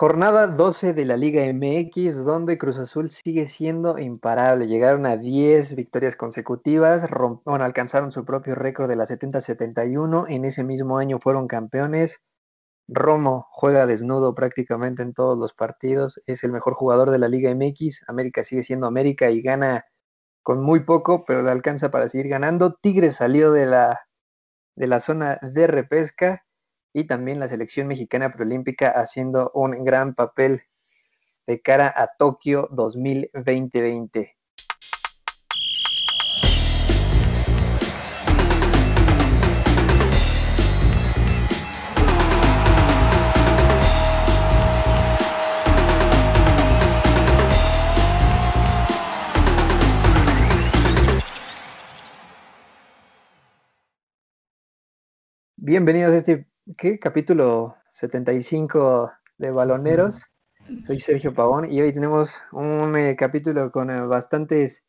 Jornada 12 de la Liga MX, donde Cruz Azul sigue siendo imparable. Llegaron a 10 victorias consecutivas, alcanzaron su propio récord de la 70-71. En ese mismo año fueron campeones. Romo juega desnudo prácticamente en todos los partidos. Es el mejor jugador de la Liga MX. América sigue siendo América y gana con muy poco, pero le alcanza para seguir ganando. Tigres salió de la, de la zona de repesca y también la selección mexicana preolímpica haciendo un gran papel de cara a Tokio 2020. Bienvenidos a este ¿qué? capítulo 75 de Baloneros. Soy Sergio Pavón y hoy tenemos un eh, capítulo con eh, bastantes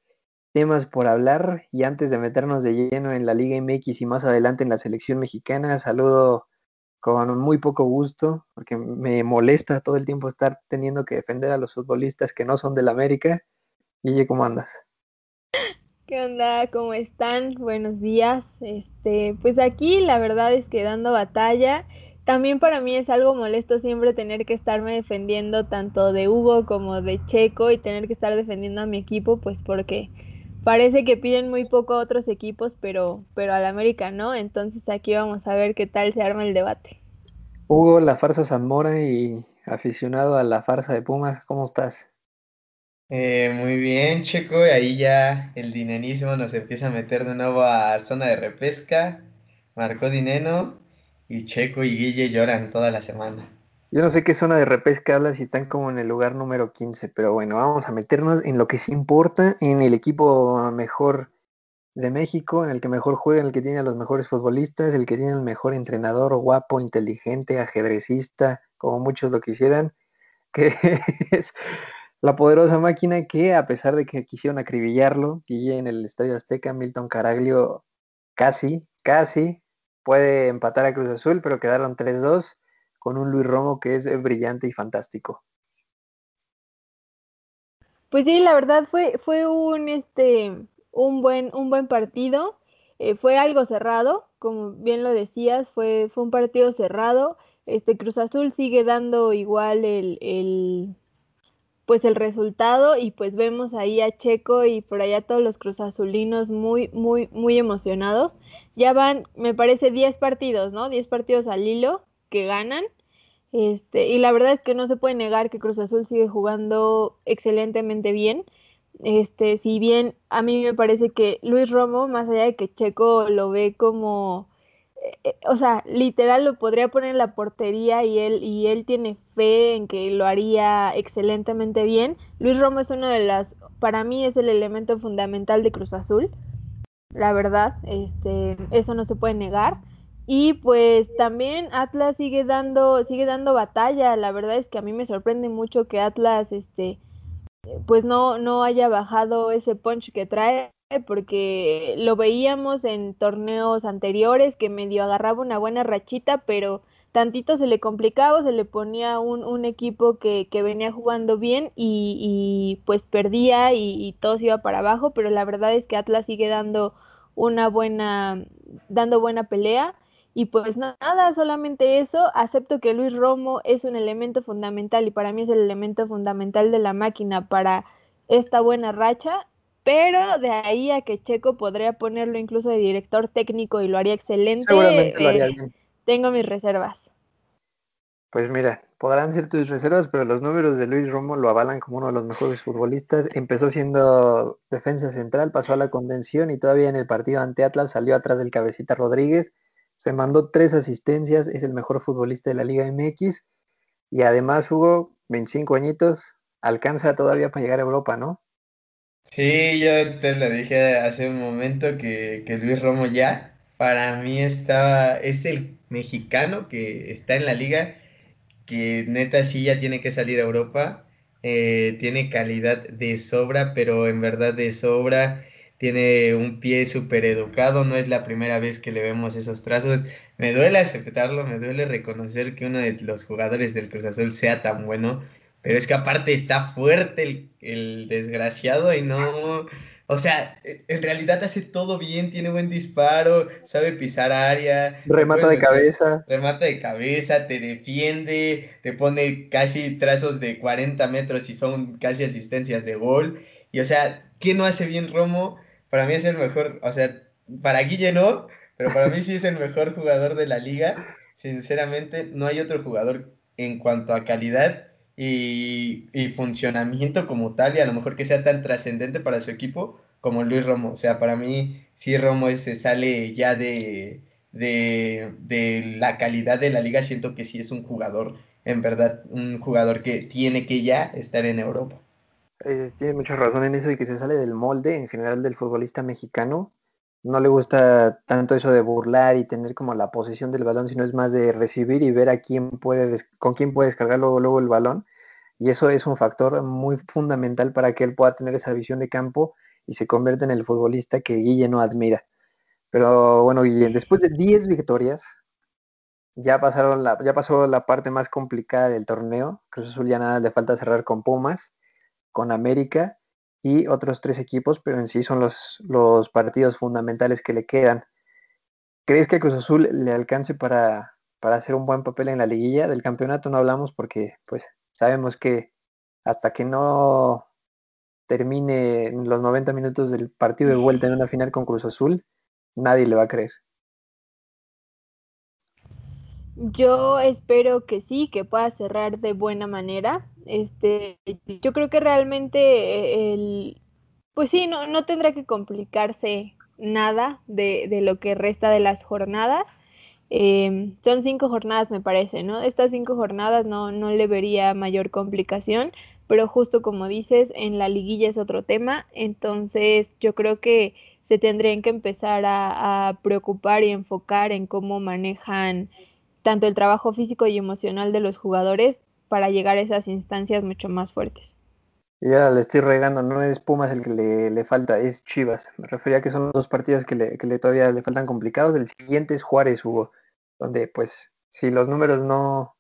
temas por hablar y antes de meternos de lleno en la Liga MX y más adelante en la selección mexicana, saludo con muy poco gusto porque me molesta todo el tiempo estar teniendo que defender a los futbolistas que no son del América. Guille, ¿cómo andas? ¿Qué onda? ¿Cómo están? Buenos días. Este, pues aquí la verdad es que dando batalla. También para mí es algo molesto siempre tener que estarme defendiendo tanto de Hugo como de Checo y tener que estar defendiendo a mi equipo, pues porque parece que piden muy poco a otros equipos, pero, pero al América no. Entonces aquí vamos a ver qué tal se arma el debate. Hugo, la farsa Zamora y aficionado a la farsa de Pumas, ¿cómo estás? Eh, muy bien, Checo. Ahí ya el dinerismo nos empieza a meter de nuevo a zona de repesca. Marcó Dineno y Checo y Guille lloran toda la semana. Yo no sé qué zona de repesca habla si están como en el lugar número 15, pero bueno, vamos a meternos en lo que sí importa, en el equipo mejor de México, en el que mejor juega, en el que tiene a los mejores futbolistas, el que tiene el mejor entrenador, guapo, inteligente, ajedrecista, como muchos lo quisieran, que es la poderosa máquina que, a pesar de que quisieron acribillarlo, y en el Estadio Azteca, Milton Caraglio casi, casi puede empatar a Cruz Azul, pero quedaron 3-2 con un Luis Romo que es brillante y fantástico. Pues sí, la verdad fue, fue un, este, un, buen, un buen partido. Eh, fue algo cerrado, como bien lo decías, fue, fue un partido cerrado. Este Cruz Azul sigue dando igual el, pues el resultado y pues vemos ahí a Checo y por allá todos los cruzazulinos muy, muy, muy emocionados. Ya van, me parece, 10 partidos, ¿no? 10 partidos al hilo que ganan. Este, y la verdad es que no se puede negar que Cruz Azul sigue jugando excelentemente bien. Este, si bien a mí me parece que Luis Romo, más allá de que Checo lo ve como o sea, literal lo podría poner en la portería y él, y él tiene fe en que lo haría excelentemente bien. Luis Romo es uno de las, para mí es el elemento fundamental de Cruz Azul, la verdad, este, eso no se puede negar. Y pues también Atlas sigue dando, sigue dando batalla. La verdad es que a mí me sorprende mucho que Atlas, este, pues no, no haya bajado ese punch que trae porque lo veíamos en torneos anteriores que medio agarraba una buena rachita, pero tantito se le complicaba, se le ponía un, equipo que, venía jugando bien y, y pues perdía y, y, todo se iba para abajo, pero la verdad es que Atlas sigue dando una buena, dando buena pelea. Y pues nada, solamente eso, acepto que Luis Romo es un elemento fundamental y para mí es el elemento fundamental de la máquina para esta buena racha pero de ahí a que Checo podría ponerlo incluso de director técnico y lo haría excelente, Seguramente lo haría eh, bien. tengo mis reservas. Pues mira, podrán ser tus reservas, pero los números de Luis Romo lo avalan como uno de los mejores futbolistas. Empezó siendo defensa central, pasó a la contención y todavía en el partido ante Atlas salió atrás del cabecita Rodríguez. Se mandó tres asistencias, es el mejor futbolista de la Liga MX. Y además jugó 25 añitos, alcanza todavía para llegar a Europa, ¿no? Sí, yo te lo dije hace un momento que, que Luis Romo ya, para mí estaba, es el mexicano que está en la liga, que neta sí ya tiene que salir a Europa, eh, tiene calidad de sobra, pero en verdad de sobra, tiene un pie súper educado, no es la primera vez que le vemos esos trazos. Me duele aceptarlo, me duele reconocer que uno de los jugadores del Cruz Azul sea tan bueno, pero es que aparte está fuerte el, el desgraciado y no, o sea, e, en realidad hace todo bien, tiene buen disparo, sabe pisar área. Remata de cabeza. Remata de cabeza, te defiende, te pone casi trazos de 40 metros y son casi asistencias de gol. Y o sea, ¿qué no hace bien Romo? Para mí es el mejor, o sea, para Guille no, pero para mí sí es el mejor jugador de la liga. Sinceramente, no hay otro jugador en cuanto a calidad y, funcionamiento como tal, y a lo mejor que sea tan trascendente para su equipo como Luis Romo. O sea, para mí, sí, Romo se sale ya de, de, la calidad de la liga. Siento que sí es un jugador, en verdad, un jugador que tiene que ya estar en Europa. Eh, tiene mucha razón en eso y que se sale del molde en general del futbolista mexicano. No le gusta tanto eso de burlar y tener como la posesión del balón, sino es más de recibir y ver a quién puede, con quién puede descargar luego, luego el balón y eso es un factor muy fundamental para que él pueda tener esa visión de campo y se convierta en el futbolista que Guille no admira. Pero bueno, Guille, después de 10 victorias, ya, pasaron ya pasó la parte más complicada del torneo. Cruz Azul ya nada le falta cerrar con Pumas, con América y otros tres equipos, pero en sí son los, los partidos fundamentales que le quedan. ¿Crees que Cruz Azul le alcance para, para hacer un buen papel en la liguilla? Del campeonato no hablamos porque pues Sabemos que hasta que no termine los 90 minutos del partido de vuelta en una final con Cruz Azul, nadie le va a creer. Yo espero que sí, que pueda cerrar de buena manera. Este, yo creo que realmente eh, el, pues sí, no, no tendrá que complicarse nada de, de lo que resta de las jornadas. Em, son cinco jornadas, me parece, ¿no? Estas cinco jornadas no, no le vería mayor complicación, pero justo como dices, en la liguilla es otro tema, entonces yo creo que se tendrían que empezar a, preocupar y enfocar en cómo manejan tanto el trabajo físico y emocional de los jugadores para llegar a esas instancias mucho más fuertes. Ya le estoy regando, no es Pumas el que le, falta, es Chivas. Me refería a que son dos partidos que, le, que le, todavía le faltan complicados. El siguiente es Juárez, Hugo donde pues si los números no,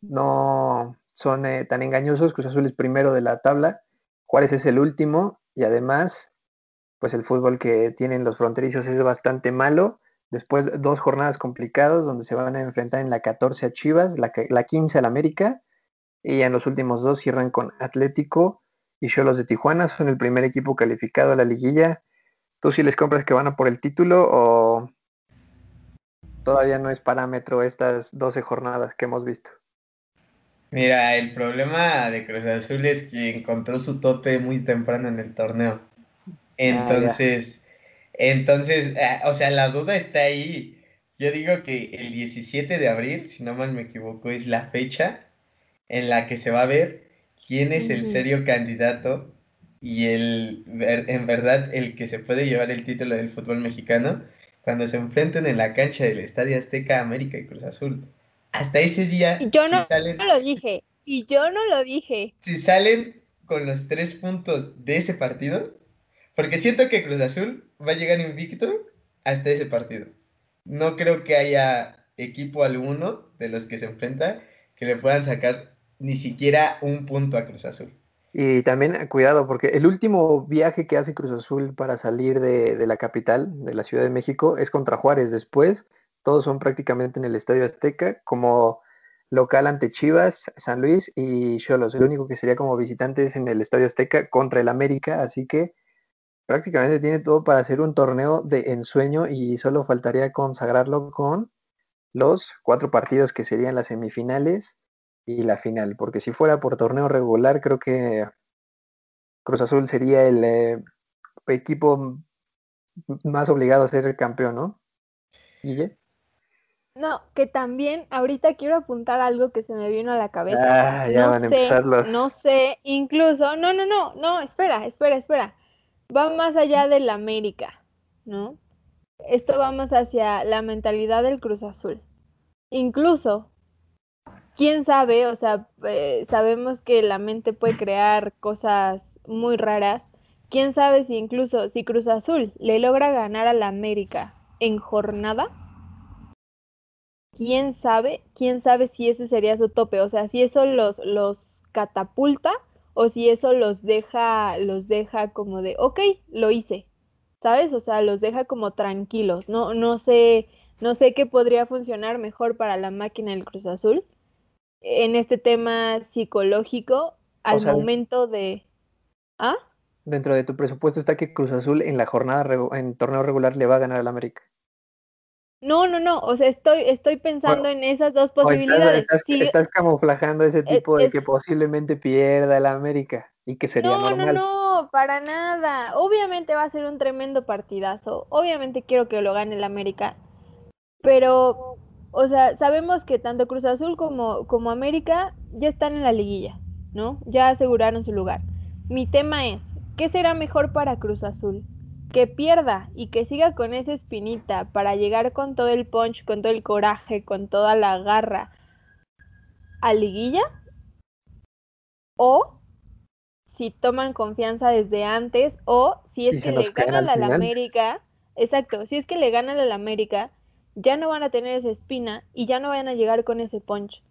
no son eh, tan engañosos, Cruz Azul es primero de la tabla, Juárez es el último y además pues el fútbol que tienen los fronterizos es bastante malo. Después dos jornadas complicadas donde se van a enfrentar en la 14 a Chivas, la, la 15 al América y en los últimos dos cierran con Atlético y Cholos de Tijuana, son el primer equipo calificado a la liguilla. ¿Tú si les compras que van a por el título o todavía no es parámetro estas 12 jornadas que hemos visto. Mira, el problema de Cruz Azul es que encontró su tope muy temprano en el torneo. Ah, entonces, eh, o sea, la duda está ahí. Yo digo que el 17 de abril, si no mal me equivoco, es la fecha en la que se va a ver quién es el serio candidato y el en verdad el que se puede llevar el título del fútbol mexicano cuando se enfrenten en la cancha del Estadio Azteca América y Cruz Azul. Hasta ese día. yo no, lo dije. Y yo no lo dije. Si salen con los tres puntos de ese partido, porque siento que Cruz Azul va a llegar invicto hasta ese partido. No creo que haya equipo alguno de los que se enfrenta que le puedan sacar ni siquiera un punto a Cruz Azul. Y también eh, cuidado, porque el último viaje que hace Cruz Azul para salir de, la capital, de la Ciudad de México, es contra Juárez. Después, todos son prácticamente en el Estadio Azteca, como local ante Chivas, San Luis y Cholos. El único que sería como visitante es en el Estadio Azteca contra el América, así que prácticamente tiene todo para hacer un torneo de ensueño y solo faltaría consagrarlo con los cuatro partidos que serían las semifinales y la final, porque si fuera por torneo regular, creo que Cruz Azul sería el eh, equipo más obligado a ser el campeón, ¿no? Guille. No, que también ahorita quiero apuntar algo que se me vino a la cabeza. Ah, ya no van a empezar los... No sé, incluso, no, no, no, no, espera, espera, espera. Va más allá del América, ¿no? Esto va más hacia la mentalidad del Cruz Azul. Incluso quién sabe, o sea, eh, sabemos que la mente puede crear cosas muy raras, quién sabe si incluso si Cruz Azul le logra ganar a la América en jornada, quién sabe, quién sabe si ese sería su tope, o sea, si eso los, los catapulta o si eso los deja, los deja como de, ok, lo hice, ¿sabes? O sea, los deja como tranquilos, no, no sé, no sé qué podría funcionar mejor para la máquina del Cruz Azul en este tema psicológico al momento de... ¿Ah? Dentro de tu presupuesto está que Cruz Azul en la jornada, en torneo regular le va a ganar al América. No, no, no, o sea, estoy, estoy pensando en esas dos posibilidades. Estás, camuflajando ese e, tipo de que posiblemente pierda el América y que sería normal. No, no, para nada. Obviamente va a ser un tremendo partidazo. Obviamente quiero que lo gane el América. Pero, o sea, sabemos que tanto Cruz Azul como, como América ya están en la liguilla, ¿no? Ya aseguraron su lugar. Mi tema es, ¿qué será mejor para Cruz Azul? Que pierda y que siga con esa espinita para llegar con todo el punch, con todo el coraje, con toda la garra a liguilla o si toman confianza desde antes o si es que le ganan a la América, exacto, si es que le ganan a la América, ya no van a tener esa espina y ya no van a llegar con ese punch.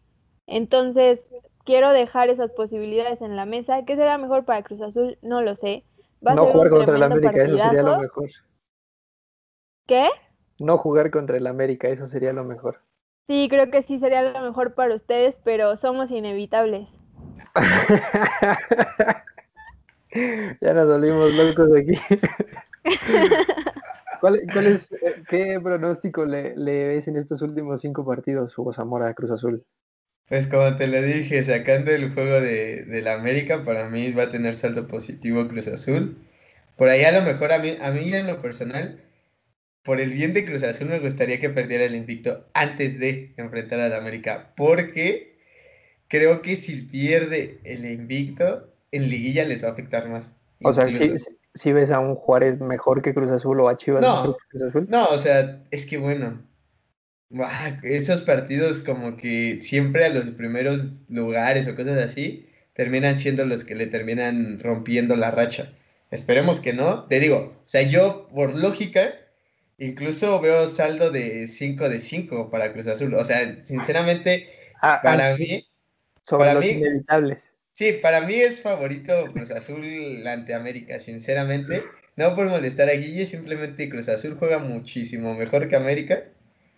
Entonces, quiero dejar esas posibilidades en la mesa. ¿Qué será mejor para Cruz Azul? No lo sé no jugar contra el América, eso sería lo mejor. ¿Qué? No jugar contra el América, eso sería lo mejor. Sí, creo que sí sería lo mejor para ustedes, pero somos inevitables. ya nos volvimos locos aquí. ¿Cuál, es, eh, ¿Qué pronóstico le, le, ves en estos últimos cinco partidos, Hugo Zamora, Cruz Azul? Pues como te lo dije, sacando el juego de, la América, para mí va a tener salto positivo Cruz Azul. Por ahí a lo mejor a mí, a mí en lo personal, por el bien de Cruz Azul me gustaría que perdiera el invicto antes de enfrentar a la América, porque creo que si pierde el invicto, en liguilla les va a afectar más. O sea, si, ves a un Juárez mejor que Cruz Azul o a Chivas mejor que Cruz Azul. No, o sea, es que bueno, esos partidos como que siempre a los primeros lugares o cosas así terminan siendo los que le terminan rompiendo la racha. Esperemos que no. Te digo, o sea, yo por lógica incluso veo saldo de 5 de 5 para Cruz Azul. O sea, sinceramente, ah, para mí... Sobre los inevitables. Sí, para mí es favorito Cruz Azul ante América, sinceramente. No por molestar a Guille, simplemente Cruz Azul juega muchísimo mejor que América.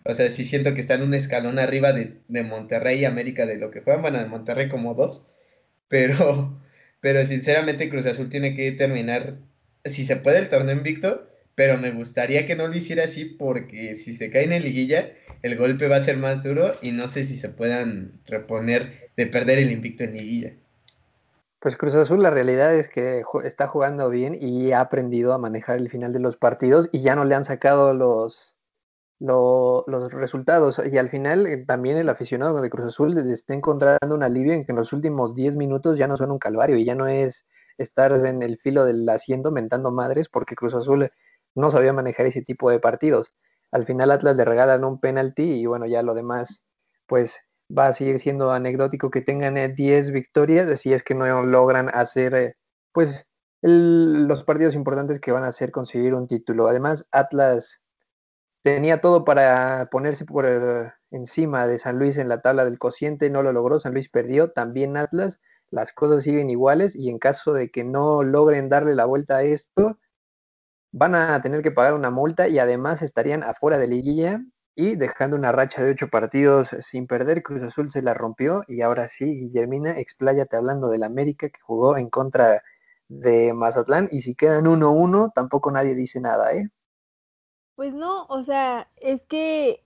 O sea, sí siento que están un escalón arriba de, Monterrey y América de lo que juegan. Bueno, de Monterrey como dos. Pero, pero sinceramente Cruz Azul tiene que terminar, si se puede, el torneo invicto. Pero me gustaría que no lo hiciera así porque si se caen en liguilla, el golpe va a ser más duro y no sé si se puedan reponer de perder el invicto en liguilla. Pues Cruz Azul, la realidad es que está jugando bien y ha aprendido a manejar el final de los partidos y ya no le han sacado los, los resultados. Y al final eh, también el aficionado de Cruz Azul está encontrando un alivio en que en los últimos 10 minutos ya no son un calvario y ya no es estar en el filo del asiento mentando madres porque Cruz Azul no sabía manejar ese tipo de partidos. Al final Atlas le regalan un penalti y bueno, ya lo demás pues va a seguir siendo anecdótico que tengan 10 eh, victorias si es que no logran hacer eh, pues los partidos importantes que van a hacer conseguir un título. Además, Atlas tenía todo para ponerse por eh, encima de San Luis en la tabla del cociente, no lo logró, San Luis perdió, también Atlas, las cosas siguen iguales y en caso de que no logren darle la vuelta a esto, van a tener que pagar una multa y además estarían afuera de liguilla y dejando una racha de ocho partidos sin perder, Cruz Azul se la rompió y ahora sí, Guillermina, expláyate hablando del América que jugó en contra de Mazatlán y si quedan 1-1, tampoco nadie dice nada, ¿eh? Pues no, o sea, es que,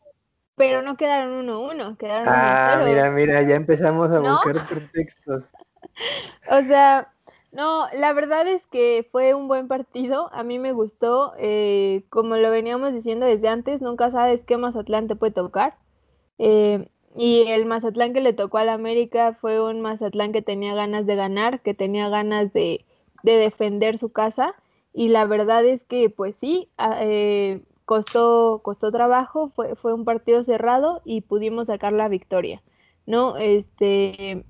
pero no quedaron 1-1, quedaron Ah, mira, mira, ya empezamos a buscar pretextos. o sea, no, la verdad es que fue un buen partido, a mí me gustó, eh, como lo veníamos diciendo desde antes, nunca sabes qué Mazatlán te puede tocar. Eh, y el Mazatlán que le tocó al América fue un Mazatlán que tenía ganas de ganar, que tenía ganas de, de defender su casa. Y la verdad es que, pues sí, eh, costó, costó trabajo, fue, fue un partido cerrado y pudimos sacar la victoria, ¿no? Este,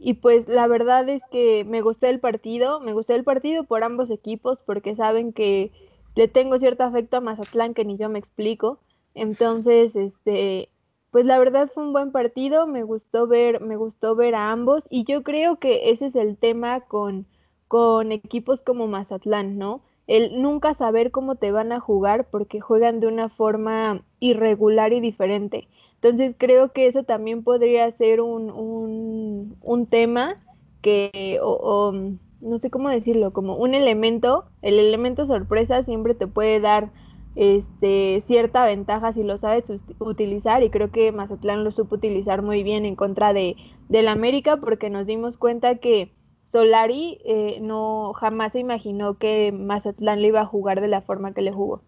y pues la verdad es que me gustó el partido, me gustó el partido por ambos equipos porque saben que le tengo cierto afecto a Mazatlán que ni yo me explico. Entonces, este, pues la verdad fue un buen partido, me gustó ver, me gustó ver a ambos y yo creo que ese es el tema con, con equipos como Mazatlán, ¿no? El nunca saber cómo te van a jugar porque juegan de una forma irregular y diferente. Entonces creo que eso también podría ser un, un, tema que, o, no sé cómo decirlo, como un elemento, el elemento sorpresa siempre te puede dar este, cierta ventaja si lo sabes utilizar y creo que Mazatlán lo supo utilizar muy bien en contra de del América porque nos dimos cuenta que Solari eh, no jamás se imaginó que Mazatlán le iba a jugar de la forma que le jugó.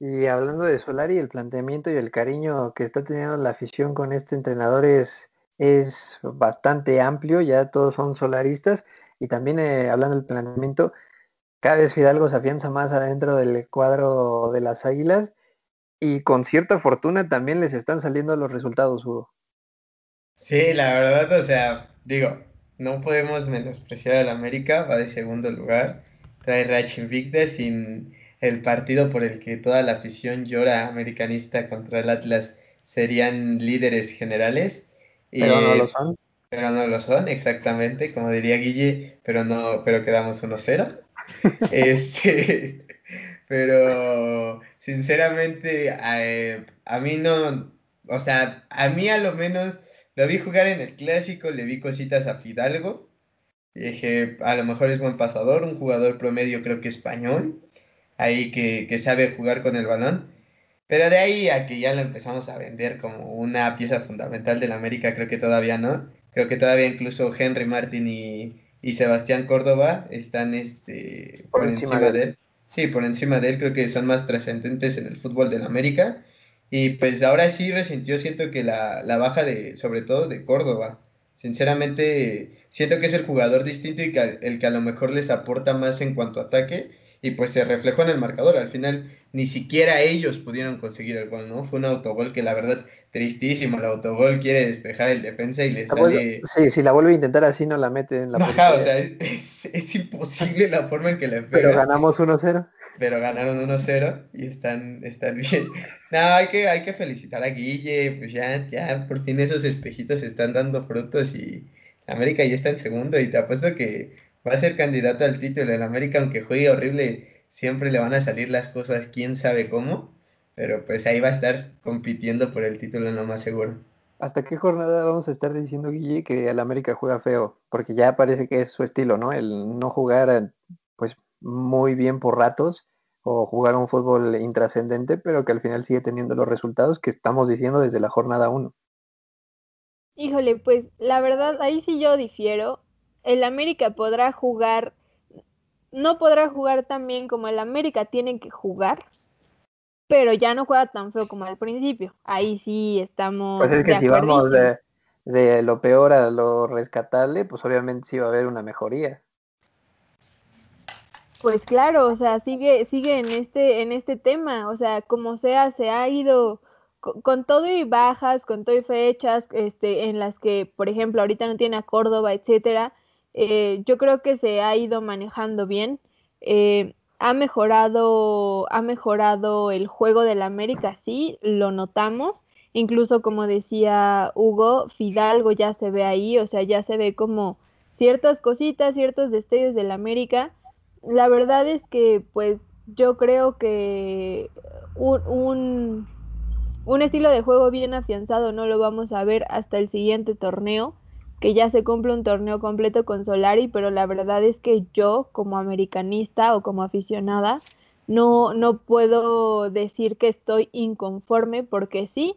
Y hablando de Solari, el planteamiento y el cariño que está teniendo la afición con este entrenador es, es bastante amplio, ya todos son solaristas. Y también eh, hablando del planteamiento, cada vez Fidalgo se afianza más adentro del cuadro de las Águilas y con cierta fortuna también les están saliendo los resultados, Hugo. Sí, la verdad, o sea, digo, no podemos menospreciar al América, va de segundo lugar, trae racha invicta sin el partido por el que toda la afición llora americanista contra el Atlas serían líderes generales. Pero no lo son. Pero no lo son, exactamente, como diría Guille, pero no, pero quedamos 1-0. este, pero sinceramente a, a, mí no, o sea, a mí a lo menos lo vi jugar en el clásico, le vi cositas a Fidalgo. Dije, a lo mejor es buen pasador, un jugador promedio creo que español ahí que, sabe jugar con el balón. Pero de ahí a que ya lo empezamos a vender como una pieza fundamental del América, creo que todavía no. Creo que todavía incluso Henry Martin y, Sebastián Córdoba están este, por, encima, de él. Sí, por encima de él creo que son más trascendentes en el fútbol del América. Y pues ahora sí resintió, siento que la, la, baja de, sobre todo de Córdoba. Sinceramente, siento que es el jugador distinto y que el que a lo mejor les aporta más en cuanto a ataque y pues se reflejó en el marcador. Al final ni siquiera ellos pudieron conseguir el gol, ¿no? Fue un autogol que la verdad tristísimo. El autogol quiere despejar el defensa y le sale. sí, si la vuelve a intentar así no la mete en la Ajá, o sea, es, imposible la forma en que le pega. Pero ganamos 1-0. Pero ganaron 1-0 y están, están bien. No, hay que, hay que felicitar a Guille, pues ya, ya, por fin esos espejitos están dando frutos y América ya está en segundo y te apuesto que va a ser candidato al título. El América, aunque juegue horrible, siempre le van a salir las cosas, quién sabe cómo. Pero pues ahí va a estar compitiendo por el título en más seguro. ¿Hasta qué jornada vamos a estar diciendo, Guille, que el América juega feo? Porque ya parece que es su estilo, ¿no? El no jugar pues muy bien por ratos o jugar un fútbol intrascendente, pero que al final sigue teniendo los resultados que estamos diciendo desde la jornada 1. Híjole, pues la verdad, ahí sí yo difiero el América podrá jugar, no podrá jugar tan bien como el América tiene que jugar, pero ya no juega tan feo como al principio. Ahí sí estamos. Pues es que si vamos de, de, lo peor a lo rescatable, pues obviamente sí va a haber una mejoría. Pues claro, o sea, sigue, sigue en este, en este tema, o sea, como sea, se ha ido con, todo y bajas, con todo y fechas, este, en las que, por ejemplo, ahorita no tiene a Córdoba, etcétera, eh, yo creo que se ha ido manejando bien. Eh, ha mejorado, ha mejorado el juego del América, sí, lo notamos. Incluso como decía Hugo, Fidalgo ya se ve ahí, o sea, ya se ve como ciertas cositas, ciertos destellos del América. La verdad es que, pues, yo creo que un, un estilo de juego bien afianzado no lo vamos a ver hasta el siguiente torneo que ya se cumple un torneo completo con Solari, pero la verdad es que yo como americanista o como aficionada no, no puedo decir que estoy inconforme porque sí,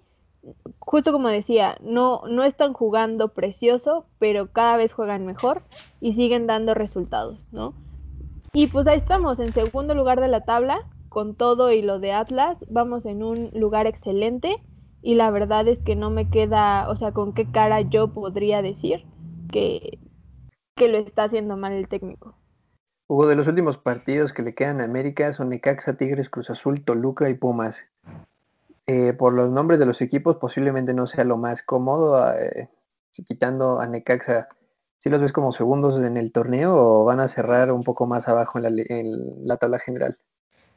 justo como decía, no, no están jugando precioso, pero cada vez juegan mejor y siguen dando resultados, ¿no? Y pues ahí estamos, en segundo lugar de la tabla, con todo y lo de Atlas, vamos en un lugar excelente y la verdad es que no me queda, o sea, con qué cara yo podría decir que, que lo está haciendo mal el técnico. Hubo de los últimos partidos que le quedan a América son Necaxa, Tigres, Cruz Azul, Toluca y Pumas. Eh, por los nombres de los equipos posiblemente no sea lo más cómodo eh, quitando a Necaxa, ¿sí los ves como segundos en el torneo o van a cerrar un poco más abajo en la, tabla general?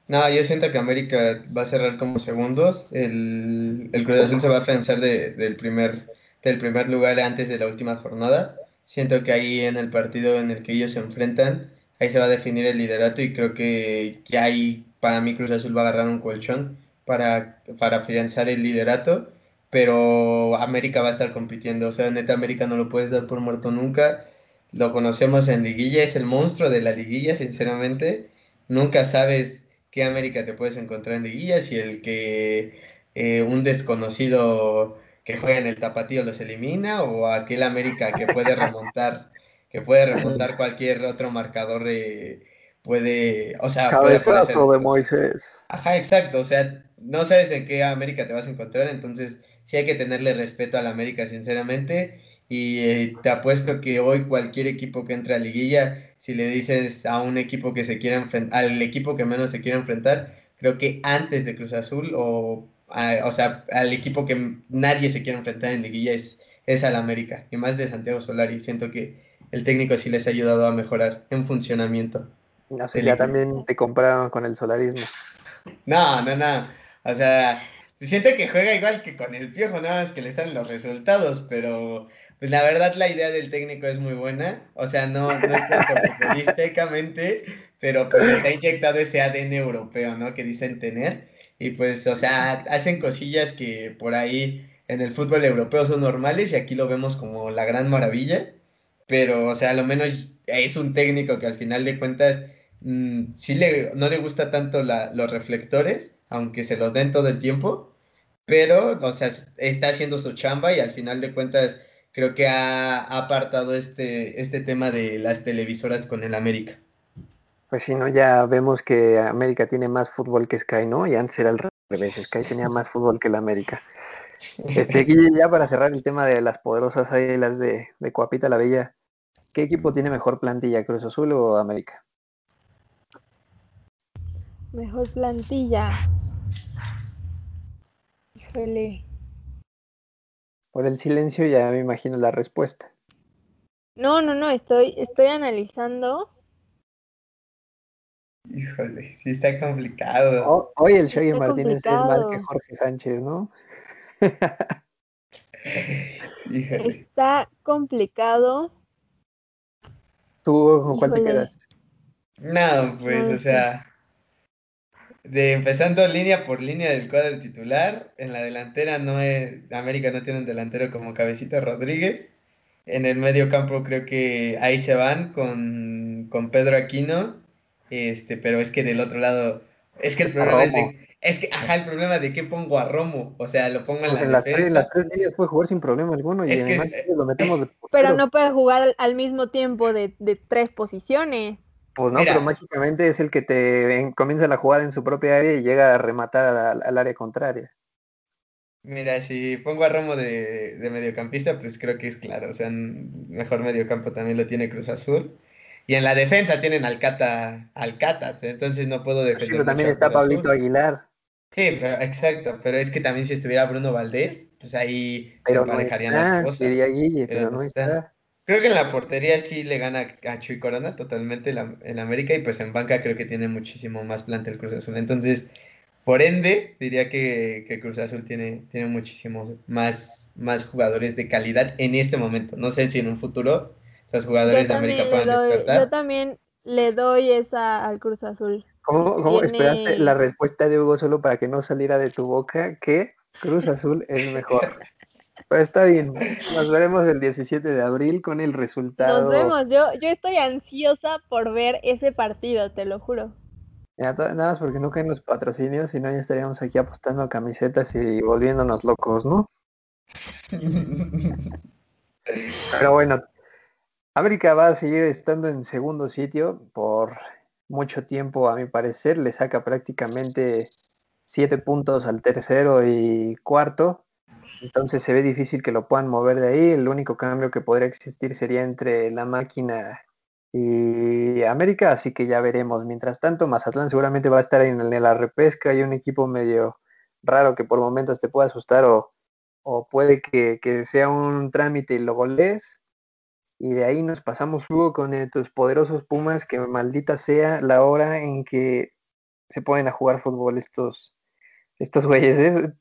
No, yo siento que América va a cerrar como segundos. El, el Cruz Azul se va a afianzar del, primer, del primer lugar antes de la última jornada. Siento que ahí en el partido en el que ellos se enfrentan, ahí se va a definir el liderato y creo que ya ahí para mí Cruz Azul va a agarrar un colchón para, para afianzar el liderato pero América va a estar compitiendo. O sea, neta, América no lo puedes dar por muerto nunca. Lo conocemos en liguilla, es el monstruo de la liguilla, sinceramente. Nunca sabes qué América te puedes encontrar en liguilla, si el que eh, un desconocido que juega en el tapatío los elimina, o aquel América que puede remontar, que puede remontar cualquier otro marcador. Eh, puede, o sea, Cabezazo de Moisés. Ajá, exacto, o sea, no sabes en qué América te vas a encontrar, entonces sí hay que tenerle respeto a la América, sinceramente. Y eh, te apuesto que hoy cualquier equipo que entre a liguilla, si le dices a un equipo que se quiera enfrentar, al equipo que menos se quiera enfrentar, creo que antes de Cruz Azul o, o sea, al equipo que nadie se quiera enfrentar en liguilla es, es al América, y más de Santiago Solari. Siento que el técnico sí les ha ayudado a mejorar en funcionamiento. No sé, ya también te compraron con el solarismo. No, no, no. O sea, siente que juega igual que con el Piojo, nada más que le salen los resultados, pero pues la verdad la idea del técnico es muy buena. O sea, no, no es futbolísticamente, pero pues ha inyectado ese ADN europeo, ¿no? Que dicen tener. Y pues, o sea, hacen cosillas que por ahí en el fútbol europeo son normales y aquí lo vemos como la gran maravilla. Pero, o sea, a lo menos es un técnico que al final de cuentas mm, sí le, no le gusta tanto los reflectores aunque se los den todo el tiempo, pero, o sea, está haciendo su chamba y al final de cuentas creo que ha, apartado este, este tema de las televisoras con el América. Pues sí, ¿no? Ya vemos que América tiene más fútbol que Sky, ¿no? Y antes era al revés, Sky tenía más fútbol que el América. Este, Guille, ya para cerrar el tema de las poderosas águilas de, de Coapita la Bella, ¿qué equipo tiene mejor plantilla, Cruz Azul o América? Mejor plantilla. Híjole. Por el silencio ya me imagino la respuesta. No, no, no, estoy, estoy analizando. Híjole, sí está complicado. Oh, hoy el Shaggy Martínez es más que Jorge Sánchez, ¿no? Híjole. Está complicado. ¿Tú con cuál te quedas? No, pues, o sea, de empezando línea por línea del cuadro titular. En la delantera no es, América no tiene un delantero como Cabecita Rodríguez. En el medio campo creo que ahí se van con, Pedro Aquino. Este, pero es que del otro lado, es que el problema es de, es que, ajá, el problema de que pongo a Romo, o sea, lo pongo en pues la las Tres, las tres líneas puede jugar sin problema alguno y además lo metemos Pero no puede jugar al mismo tiempo de, de tres posiciones. Pues no, pero mágicamente es el que te comienza la jugada en su propia área y llega a rematar al, área contraria. Mira, si pongo a Romo de, mediocampista, pues creo que es claro. O sea, mejor mediocampo también lo tiene Cruz Azul. Y en la defensa tienen al Cata, al Cata entonces no puedo defender. pero también está Pablito Aguilar. Sí, pero, exacto, pero es que también si estuviera Bruno Valdés, pues ahí se emparejarían las cosas. Guille, pero, no está. Creo que en la portería sí le gana a Chuy Corona totalmente en América y pues en banca creo que tiene muchísimo más plantel Cruz Azul. Entonces, por ende, diría que, Cruz Azul tiene, tiene muchísimos más, más jugadores de calidad en este momento. No sé si en un futuro los jugadores de América puedan despertar. Yo también le doy esa al Cruz Azul. ¿Cómo, esperaste la respuesta de Hugo solo para que no saliera de tu boca que Cruz Azul es mejor? Pero está bien. Nos veremos el 17 de abril con el resultado. Nos vemos. Yo, yo estoy ansiosa por ver ese partido, te lo juro. nada más porque no caen los patrocinios, si no ya estaríamos aquí apostando a camisetas y volviéndonos locos, ¿no? Pero bueno, América va a seguir estando en segundo sitio por mucho tiempo, a mi parecer. Le saca prácticamente siete puntos al tercero y cuarto. Entonces se ve difícil que lo puedan mover de ahí. El único cambio que podría existir sería entre la máquina y América, así que ya veremos. Mientras tanto, Mazatlán seguramente va a estar en la repesca. Hay un equipo medio raro que por momentos te puede asustar o o puede que, sea un trámite y lo goles. Y de ahí nos pasamos, Hugo, con tus poderosos Pumas, que maldita sea la hora en que se ponen a jugar fútbol estos, estos güeyes. Es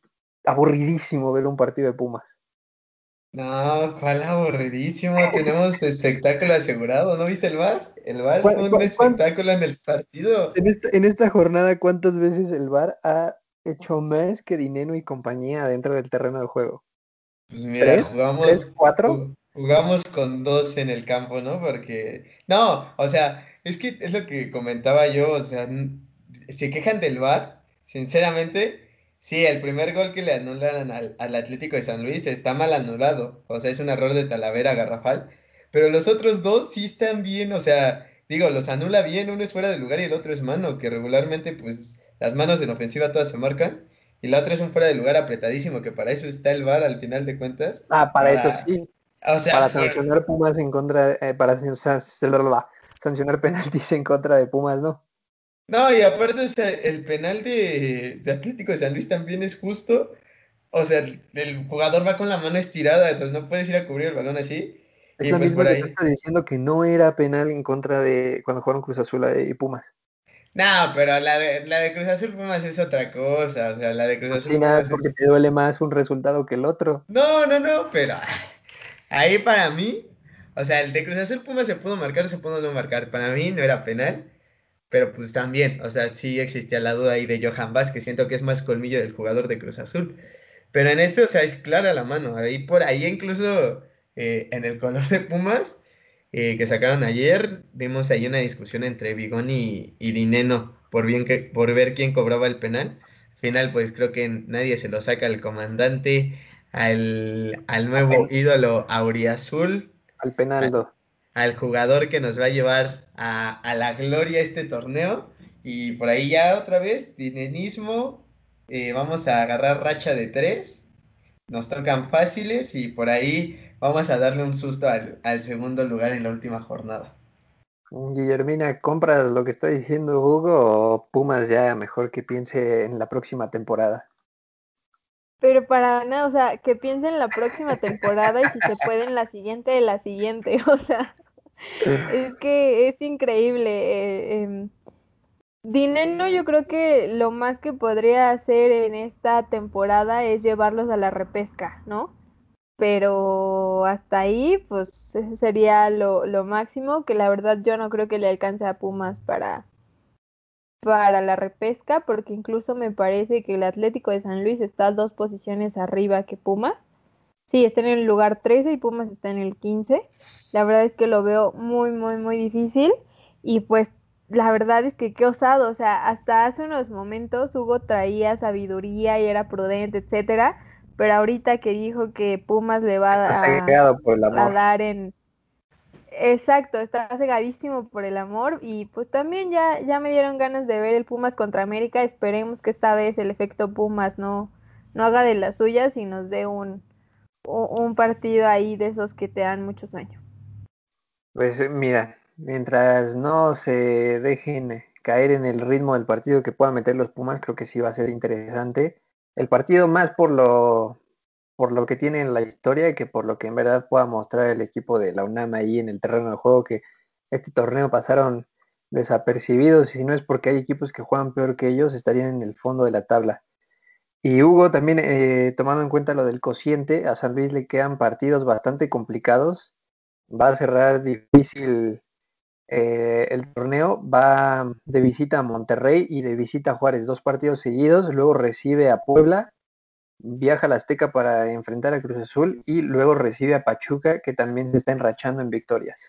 aburridísimo ver un partido de Pumas. No, cuál aburridísimo. Tenemos espectáculo asegurado. ¿No viste el bar? El bar fue un espectáculo en el partido. En esta, en esta jornada, ¿cuántas veces el bar ha hecho más que Dinero y compañía dentro del terreno de juego. Pues mira, jugamos. cuatro? Jugamos con dos en el campo, ¿no? Porque. No, o sea, es que es lo que comentaba yo, o sea, se quejan del VAR, sinceramente. Sí, el primer gol que le anulan al, al Atlético de San Luis está mal anulado. O sea, es un error de Talavera garrafal. Pero los otros dos sí están bien, o sea, digo, los anula bien, uno es fuera de lugar y el otro es mano, que regularmente pues las manos en ofensiva todas se marcan. Y la otra es un fuera de lugar apretadísimo, que para eso está el VAR al final de cuentas. Ah, para, eso sí. O sea, para sancionar Pumas en contra, eh, para sancionar penaltis en contra de Pumas, ¿no? No, y aparte, o sea, el penal de, Atlético de San Luis también es justo. O sea, el, jugador va con la mano estirada, entonces no puedes ir a cubrir el balón así. Es y lo pues mismo que está diciendo que no era penal en contra de cuando jugaron Cruz Azul y Pumas. No, pero la de, la de Cruz Azul Pumas es otra cosa. O sea, la de Cruz Azul sí, nada, porque te duele más un resultado que el otro. No, no, no, pero ahí para mí, o sea, el de Cruz Azul Pumas se pudo marcar, se pudo no marcar. Para mí no era penal, pero pues también, o sea, sí existía la duda ahí de Johan Vázquez. Siento que es más colmillo del jugador de Cruz Azul. Pero en este, o sea, es clara la mano. Ahí por ahí incluso eh, en el color de Pumas eh, que sacaron ayer, vimos ahí una discusión entre Bigón y, Dineno por, bien que, por ver quién cobraba el penal. Al final, pues creo que nadie se lo saca al comandante, al, nuevo ídolo Auriazul. Al penaldo. Al jugador que nos va a llevar a, la gloria este torneo. Y por ahí ya otra vez, dinenismo. Eh, vamos a agarrar racha de tres. Nos tocan fáciles y por ahí vamos a darle un susto al, segundo lugar en la última jornada. Guillermina, ¿compras lo que está diciendo Hugo o Pumas ya mejor que piense en la próxima temporada? Pero para nada, o sea, que piense en la próxima temporada y si se puede en la siguiente de la siguiente, o sea, es que es increíble. Eh, em, Dinero yo creo que lo más que podría hacer en esta temporada es llevarlos a la repesca, ¿no? pero hasta ahí, pues sería lo, lo, máximo, que la verdad yo no creo que le alcance a Pumas para, para la repesca, porque incluso me parece que el Atlético de San Luis está dos posiciones arriba que Pumas. Sí, está en el lugar 13 y Pumas está en el 15. La verdad es que lo veo muy, muy, muy difícil. Y pues la verdad es que qué osado. O sea, hasta hace unos momentos Hugo traía sabiduría y era prudente, etcétera pero ahorita que dijo que Pumas le va a, dar en... Exacto, está cegadísimo por el amor y pues también ya, ya me dieron ganas de ver el Pumas contra América. Esperemos que esta vez el efecto Pumas no, no haga de las suyas y nos dé un, un partido ahí de esos que te dan mucho sueño. Pues mira, mientras no se dejen caer en el ritmo del partido que puedan meter los Pumas, creo que sí va a ser interesante el partido más por lo, por lo que tiene en la historia que por lo que en verdad pueda mostrar el equipo de la UNAM ahí en el terreno de juego, que este torneo pasaron desapercibidos y si no es porque hay equipos que juegan peor que ellos, estarían en el fondo de la tabla. Y Hugo, también eh, tomando en cuenta lo del cociente, a San Luis le quedan partidos bastante complicados. Va a cerrar difícil eh, el torneo va de visita a Monterrey y de visita a Juárez, dos partidos seguidos, luego recibe a Puebla, viaja a la Azteca para enfrentar a Cruz Azul y luego recibe a Pachuca, que también se está enrachando en victorias.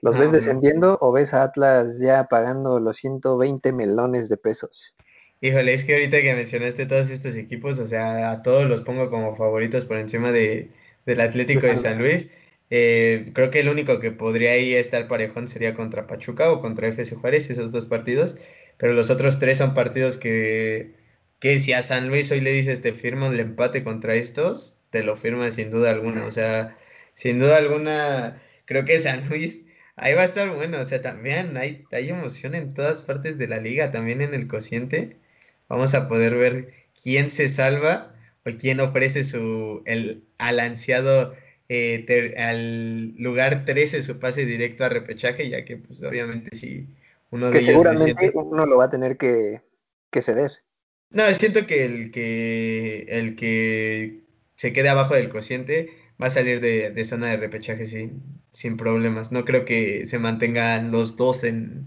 ¿Los ves ah, descendiendo o ves a Atlas ya pagando los 120 melones de pesos? Híjole, es que ahorita que mencionaste todos estos equipos, o sea, a todos los pongo como favoritos por encima de, del Atlético de San Luis. Eh, creo que el único que podría ahí estar parejón sería contra Pachuca o contra FC Juárez, esos dos partidos. Pero los otros tres son partidos que, que si a San Luis hoy le dices te firmo el empate contra estos, te lo firma sin duda alguna. O sea, sin duda alguna, creo que San Luis ahí va a estar bueno. O sea, también hay, hay emoción en todas partes de la liga, también en el cociente. Vamos a poder ver quién se salva quién ofrece su, el, al ansiado, eh, al lugar 13 su pase directo a repechaje, ya que pues obviamente si uno de ellos... Seguramente uno lo va a tener que, que ceder. No, siento que el que el que se quede abajo del cociente va a salir de, zona de repechaje sin, sin, problemas. No creo que se mantengan los dos en,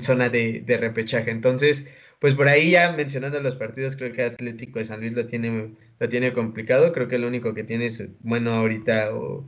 zona de, de, repechaje. Entonces, pues por ahí ya mencionando los partidos, creo que Atlético de San Luis lo tiene, lo tiene complicado. Creo que lo único que tiene es, bueno, ahorita o,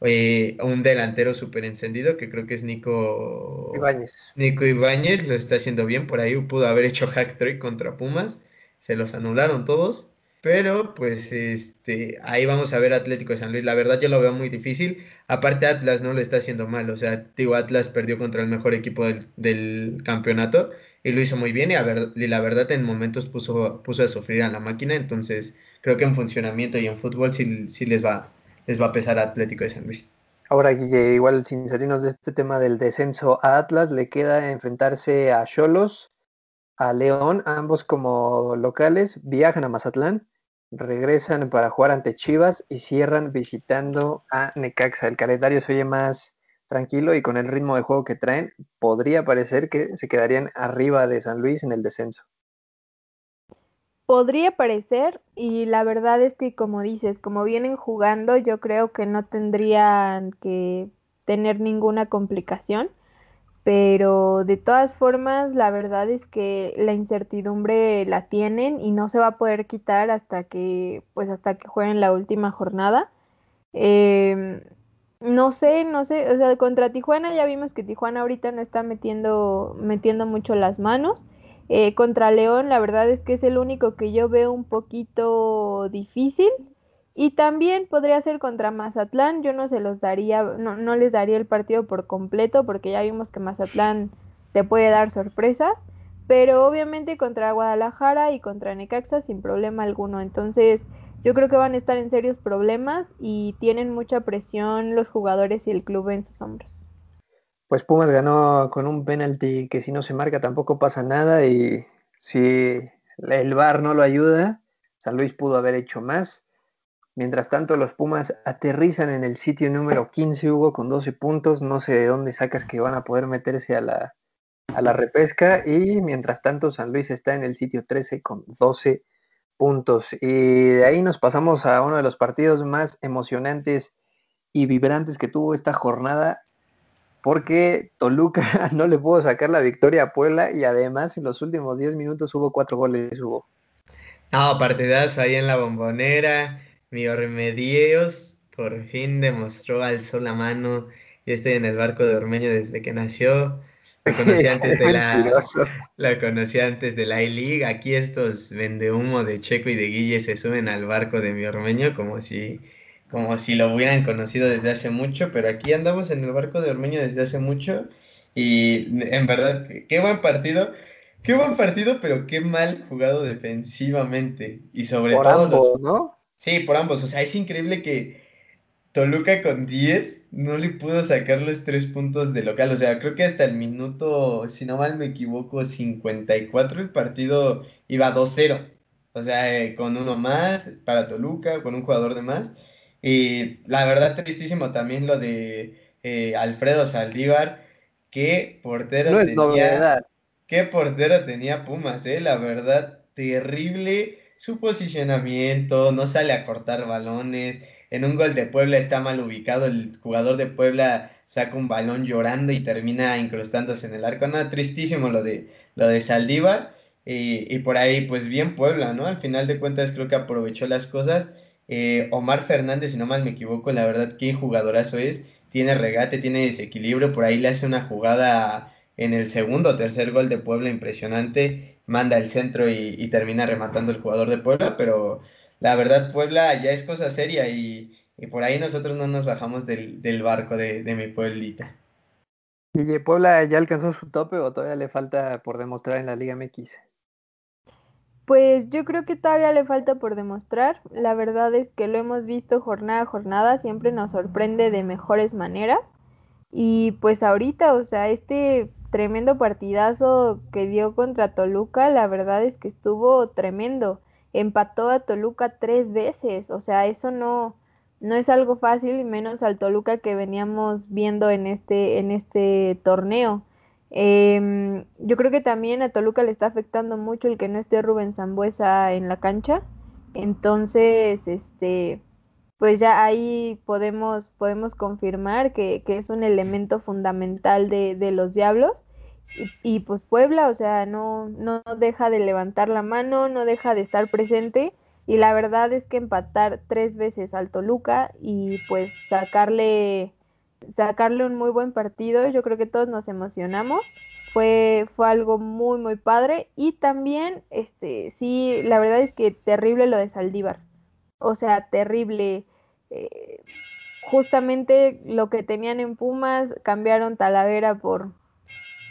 eh, un delantero súper encendido, que creo que es Nico Ibáñez. Nico Ibáñez, lo está haciendo bien. Por ahí pudo haber hecho hack trick contra Pumas se los anularon todos. Pero pues este, ahí vamos a ver Atlético de San Luis. La verdad yo lo veo muy difícil. Aparte Atlas no lo está haciendo mal. O sea, digo, Atlas perdió contra el mejor equipo del, campeonato y lo hizo muy bien. Y, la verdad en momentos puso, puso a sufrir a la máquina. Entonces creo que en funcionamiento y en fútbol sí, sí les, va, les va a pesar a Atlético de San Luis. Ahora, Guille, igual sin salirnos de este tema del descenso a Atlas, le queda enfrentarse a Cholos a León, ambos como locales, viajan a Mazatlán, regresan para jugar ante Chivas y cierran visitando a Necaxa. El calendario se oye más tranquilo y con el ritmo de juego que traen, podría parecer que se quedarían arriba de San Luis en el descenso. Podría parecer, y la verdad es que como dices, como vienen jugando, yo creo que no tendrían que tener ninguna complicación pero de todas formas la verdad es que la incertidumbre la tienen y no se va a poder quitar hasta que pues hasta que jueguen la última jornada em, no sé no sé o sea contra Tijuana ya vimos que Tijuana ahorita no está metiendo metiendo mucho las manos eh, contra León la verdad es que es el único que yo veo un poquito difícil y también podría ser contra Mazatlán, yo no se los daría, no, no les daría el partido por completo porque ya vimos que Mazatlán te puede dar sorpresas, pero obviamente contra Guadalajara y contra Necaxa sin problema alguno. Entonces yo creo que van a estar en serios problemas y tienen mucha presión los jugadores y el club en sus hombros. Pues Pumas ganó con un penalti que si no se marca tampoco pasa nada y si el VAR no lo ayuda, San Luis pudo haber hecho más. Mientras tanto, los Pumas aterrizan en el sitio número 15, Hugo, con 12 puntos. No sé de dónde sacas que van a poder meterse a la, a la repesca. Y mientras tanto, San Luis está en el sitio 13 con 12 puntos. Y de ahí nos pasamos a uno de los partidos más emocionantes y vibrantes que tuvo esta jornada. Porque Toluca no le pudo sacar la victoria a Puebla y además en los últimos 10 minutos hubo cuatro goles, hubo. No, partidas ahí en la bombonera mi Ormedios por fin demostró, alzó la mano. Yo estoy en el barco de Ormeño desde que nació. La conocí antes de la, la conocí antes de la I-League. Aquí estos humo de Checo y de Guille se suben al barco de mi Ormeño como si, como si lo hubieran conocido desde hace mucho, pero aquí andamos en el barco de Ormeño desde hace mucho. Y en verdad, qué buen partido. Qué buen partido, pero qué mal jugado defensivamente. Y sobre todo ¿no? Sí, por ambos. O sea, es increíble que Toluca con 10 no le pudo sacar los tres puntos de local. O sea, creo que hasta el minuto, si no mal me equivoco, 54 el partido iba 2-0. O sea, eh, con uno más para Toluca, con un jugador de más. Y la verdad, tristísimo también lo de eh, Alfredo Saldívar. Qué portero tenía. Qué portero tenía Pumas, eh. La verdad, terrible su posicionamiento, no sale a cortar balones. En un gol de Puebla está mal ubicado, el jugador de Puebla saca un balón llorando y termina incrustándose en el arco. No, tristísimo lo de, lo de Saldívar. Y, por ahí, pues bien Puebla, ¿no? Al final de cuentas creo que aprovechó las cosas. Eh, Omar Fernández, si no mal me equivoco, la verdad, qué jugadorazo es. Tiene regate, tiene desequilibrio. Por ahí le hace una jugada en el segundo o tercer gol de Puebla impresionante manda el centro y, termina rematando el jugador de Puebla, pero la verdad Puebla ya es cosa seria y, por ahí nosotros no nos bajamos del, barco de, mi pueblita. ¿Y Puebla ya alcanzó su tope o todavía le falta por demostrar en la Liga MX? Pues yo creo que todavía le falta por demostrar. La verdad es que lo hemos visto jornada a jornada, siempre nos sorprende de mejores maneras. Y pues ahorita, o sea, este tremendo partidazo que dio contra Toluca, la verdad es que estuvo tremendo. Empató a Toluca tres veces, o sea, eso no, no es algo fácil, menos al Toluca que veníamos viendo en este, en este torneo. Em, yo creo que también a Toluca le está afectando mucho el que no esté Rubén Zambuesa en la cancha. Entonces, este, pues ya ahí podemos, podemos confirmar que, es un elemento fundamental de, de los Diablos. Y, y, pues Puebla, o sea, no, no deja de levantar la mano, no deja de estar presente. Y la verdad es que empatar tres veces al Toluca y pues sacarle, sacarle un muy buen partido, yo creo que todos nos emocionamos. Fue, fue algo muy, muy padre. Y también, este, sí, la verdad es que terrible lo de Saldívar. O sea, terrible. Eh, justamente lo que tenían en Pumas, cambiaron Talavera por,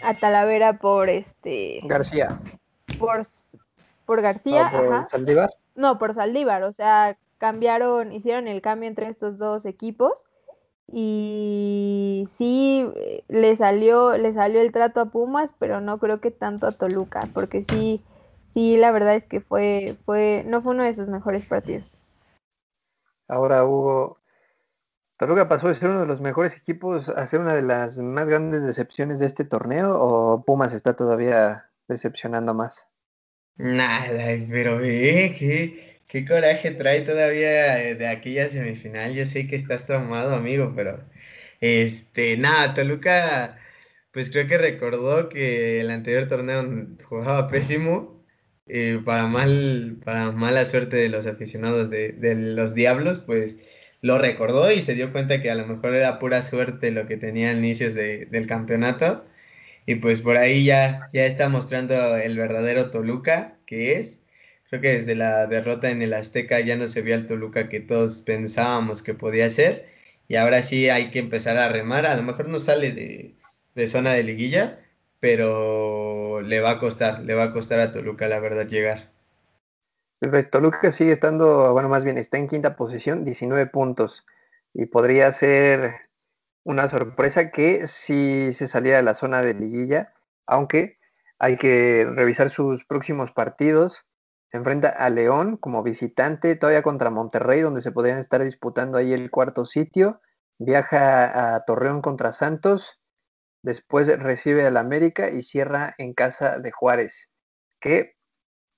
a Talavera por este García. Por, por García. por Saldívar. No, por Saldívar, o sea, cambiaron, hicieron el cambio entre estos dos equipos y sí eh, le salió, le salió el trato a Pumas, pero no creo que tanto a Toluca, porque sí, sí, la verdad es que fue, fue, no fue uno de sus mejores partidos. Ahora, Hugo, ¿Toluca pasó de ser uno de los mejores equipos a ser una de las más grandes decepciones de este torneo o Pumas está todavía decepcionando más? Nada, pero ve, qué, qué coraje trae todavía eh, de aquella semifinal. Yo sé que estás traumado, amigo, pero este, nada, Toluca, pues creo que recordó que el anterior torneo jugaba pésimo, eh, para mal, para mala suerte de los aficionados de, de los Diablos, pues lo recordó y se dio cuenta que a lo mejor era pura suerte lo que tenía a inicios de, del campeonato y pues por ahí ya, ya está mostrando el verdadero Toluca que es. Creo que desde la derrota en el Azteca ya no se vio el Toluca que todos pensábamos que podía ser. Y ahora sí hay que empezar a remar. A lo mejor no sale de, zona de liguilla, pero le va a costar, le va a costar a Toluca la verdad llegar. Pues Toluca sigue estando, bueno, más bien está en quinta posición, 19 puntos. Y podría ser una sorpresa que si se salía de la zona de liguilla, aunque hay que revisar sus próximos partidos. Se enfrenta a León como visitante, todavía contra Monterrey, donde se podrían estar disputando ahí el cuarto sitio. Viaja a Torreón contra Santos, después recibe al América y cierra en casa de Juárez, que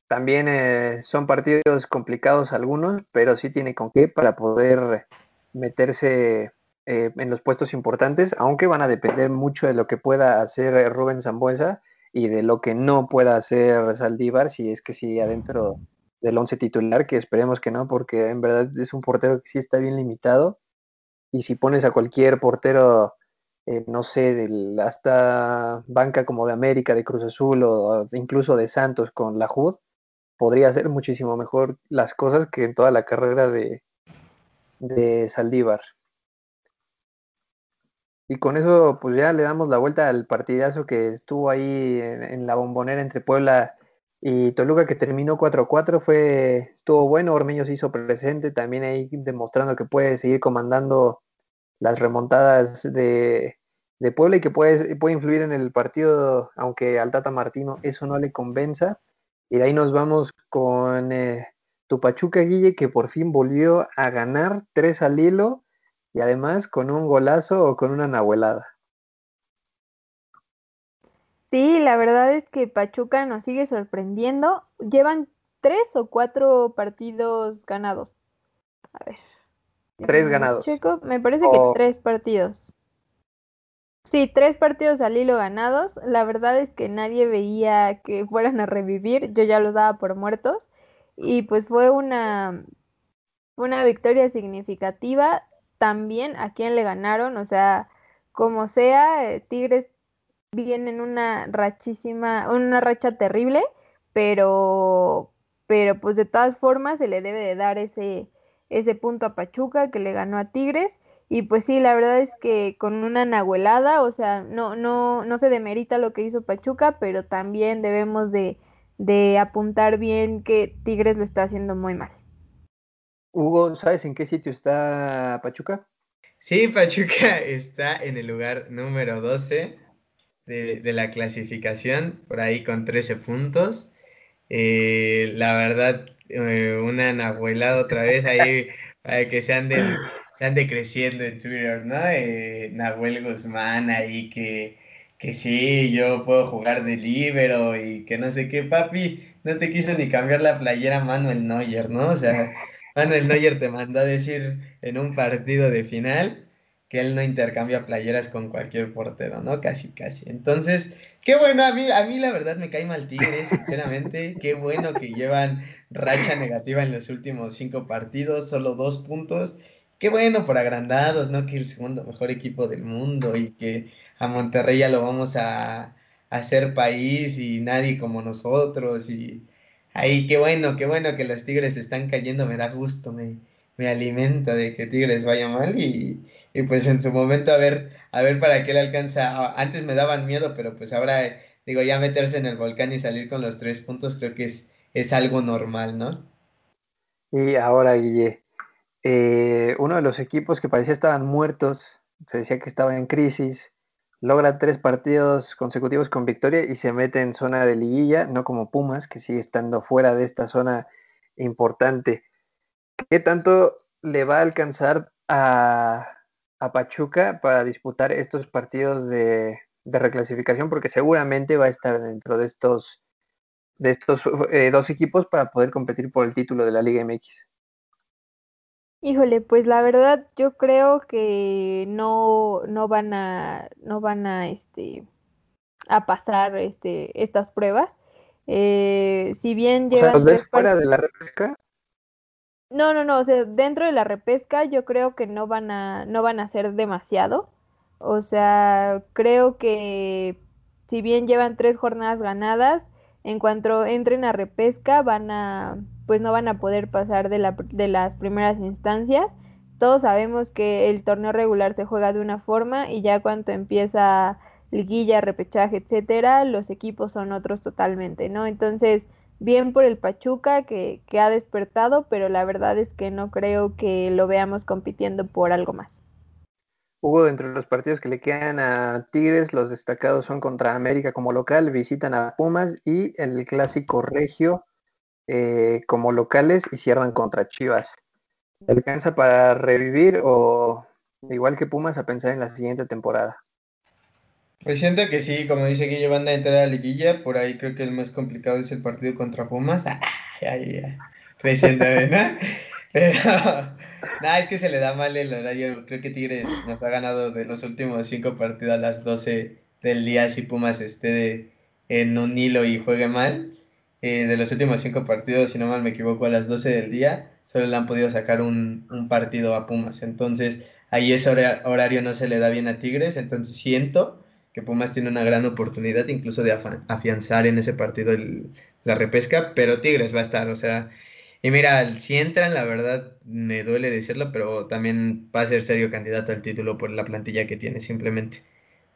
también eh, son partidos complicados algunos, pero sí tiene con qué para poder meterse eh, en los puestos importantes, aunque van a depender mucho de lo que pueda hacer eh, Rubén Zambuesa y de lo que no pueda hacer Saldívar, si es que sigue adentro del once titular, que esperemos que no, porque en verdad es un portero que sí está bien limitado. Y si pones a cualquier portero, eh, no sé, del, hasta banca como de América, de Cruz Azul o incluso de Santos con la JUD, podría hacer muchísimo mejor las cosas que en toda la carrera de, de Saldívar. Y con eso, pues ya le damos la vuelta al partidazo que estuvo ahí en, la bombonera entre Puebla y Toluca, que terminó 4-4. Fue, estuvo bueno, Ormeño se hizo presente, también ahí demostrando que puede seguir comandando las remontadas de, Puebla y que puede, puede influir en el partido, aunque al Tata Martino eso no le convenza. Y de ahí nos vamos con eh, tu Pachuca Guille, que por fin volvió a ganar 3 al hilo y además con un golazo o con una nahuelada. Sí, la verdad es que Pachuca nos sigue sorprendiendo. Llevan tres o cuatro partidos ganados. A ver. Tres ganados. Checo, me parece que tres partidos. Sí, tres partidos al hilo ganados. La verdad es que nadie veía que fueran a revivir. Yo ya los daba por muertos. Y pues fue una, una victoria significativa también a quién le ganaron, o sea, como sea, eh, Tigres viene en una rachísima, una racha terrible, pero, pero pues de todas formas se le debe de dar ese, ese punto a Pachuca que le ganó a Tigres. Y pues sí, la verdad es que con una nahuelada, o sea, no, no, no se demerita lo que hizo Pachuca, pero también debemos de, de apuntar bien que Tigres lo está haciendo muy mal. Hugo, ¿sabes en qué sitio está Pachuca? Sí, Pachuca está en el lugar número 12 de, la clasificación, por ahí con 13 puntos. Eh, la verdad, eh, una nahuelada otra vez ahí para que se anden, se ande creciendo en Twitter, ¿no? Eh, Nahuel Guzmán ahí que, que sí, yo puedo jugar de libero y que no sé qué, papi, no te quiso ni cambiar la playera Manuel Neuer, ¿no? O sea, Manuel Neuer te mandó a decir en un partido de final que él no intercambia playeras con cualquier portero, ¿no? Casi, casi. Entonces, qué bueno, a mí, a mí la verdad me cae mal Tigres, sinceramente. Qué bueno que llevan racha negativa en los últimos cinco partidos, solo dos puntos. Qué bueno por agrandados, ¿no? Que el segundo mejor equipo del mundo y que a Monterrey ya lo vamos a, hacer país y nadie como nosotros. Y ahí, qué bueno, qué bueno que los Tigres están cayendo, me da gusto, me, me alimenta de que Tigres vaya mal y, pues en su momento a ver, a ver para qué le alcanza. Antes me daban miedo, pero pues ahora digo, ya meterse en el volcán y salir con los tres puntos creo que es, es algo normal, ¿no? Y ahora, Guille, eh, uno de los equipos que parecía estaban muertos, se decía que estaba en crisis, logra tres partidos consecutivos con victoria y se mete en zona de liguilla, no como Pumas, que sigue estando fuera de esta zona importante. ¿Qué tanto le va a alcanzar a, Pachuca para disputar estos partidos de, reclasificación? Porque seguramente va a estar dentro de estos, de estos eh, dos equipos para poder competir por el título de la Liga MX. Híjole, pues la verdad yo creo que no, no van a, no van a, este, a pasar este, estas pruebas. Eh, si bien llevan... ¿los ves fuera de la repesca? No, no, no, o sea, dentro de la repesca yo creo que no van a, no van a hacer demasiado. O sea, creo que si bien llevan tres jornadas ganadas, en cuanto entren a repesca van a, pues no van a poder pasar de, la, de las primeras instancias. Todos sabemos que el torneo regular se juega de una forma y ya cuando empieza liguilla, repechaje, etcétera, los equipos son otros totalmente, ¿no? Entonces, bien por el Pachuca que, que ha despertado, pero la verdad es que no creo que lo veamos compitiendo por algo más. Hugo, entre los partidos que le quedan a Tigres, los destacados son contra América como local, visitan a Pumas y el clásico regio eh, como locales y cierran contra Chivas. ¿Alcanza para revivir o igual que Pumas a pensar en la siguiente temporada? Pues siento que sí, como dice Guille, van a entrar a la liguilla, por ahí creo que el más complicado es el partido contra Pumas. Ay, ay. Recién ¿no? Pero, nada, es que se le da mal el horario. Creo que Tigres nos ha ganado de los últimos cinco partidos a las 12 del día si Pumas esté en un hilo y juegue mal. Eh, de los últimos cinco partidos, si no mal me equivoco, a las 12 del día, solo le han podido sacar un, un partido a Pumas. Entonces, ahí ese horario no se le da bien a Tigres. Entonces, siento que Pumas tiene una gran oportunidad incluso de afianzar en ese partido la repesca, pero Tigres va a estar, o sea, y mira, si entran, la verdad me duele decirlo, pero también va a ser serio candidato al título por la plantilla que tiene simplemente.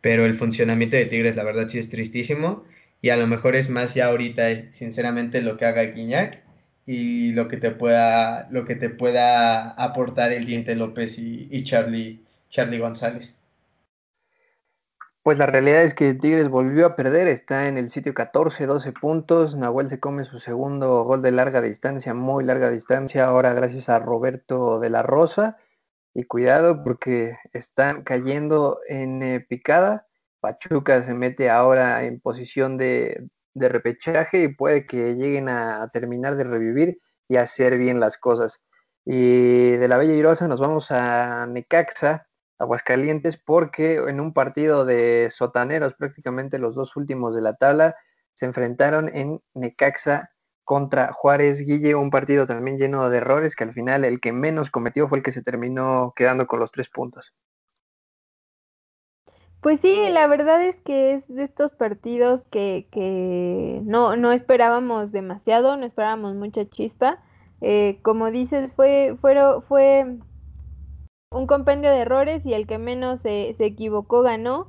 Pero el funcionamiento de Tigres, la verdad sí es tristísimo y a lo mejor es más ya ahorita, sinceramente, lo que haga Guiñac y lo que te pueda, lo que te pueda aportar el Diente López y, Charlie, Charlie González. Pues la realidad es que Tigres volvió a perder, está en el sitio 14, 12 puntos. Nahuel se come su segundo gol de larga distancia, muy larga distancia, ahora gracias a Roberto de la Rosa. Y cuidado porque están cayendo en eh, picada. Pachuca se mete ahora en posición de, repechaje y puede que lleguen a, terminar de revivir y hacer bien las cosas. Y de la Bella Irosa nos vamos a Necaxa, Aguascalientes porque en un partido de sotaneros, prácticamente los dos últimos de la tabla, se enfrentaron en Necaxa contra Juárez Guille, un partido también lleno de errores que al final el que menos cometió fue el que se terminó quedando con los tres puntos. Pues sí, la verdad es que es de estos partidos que, que no, no esperábamos demasiado, no esperábamos mucha chispa. Eh, como dices, fue, fue, fue un compendio de errores y el que menos se, equivocó ganó.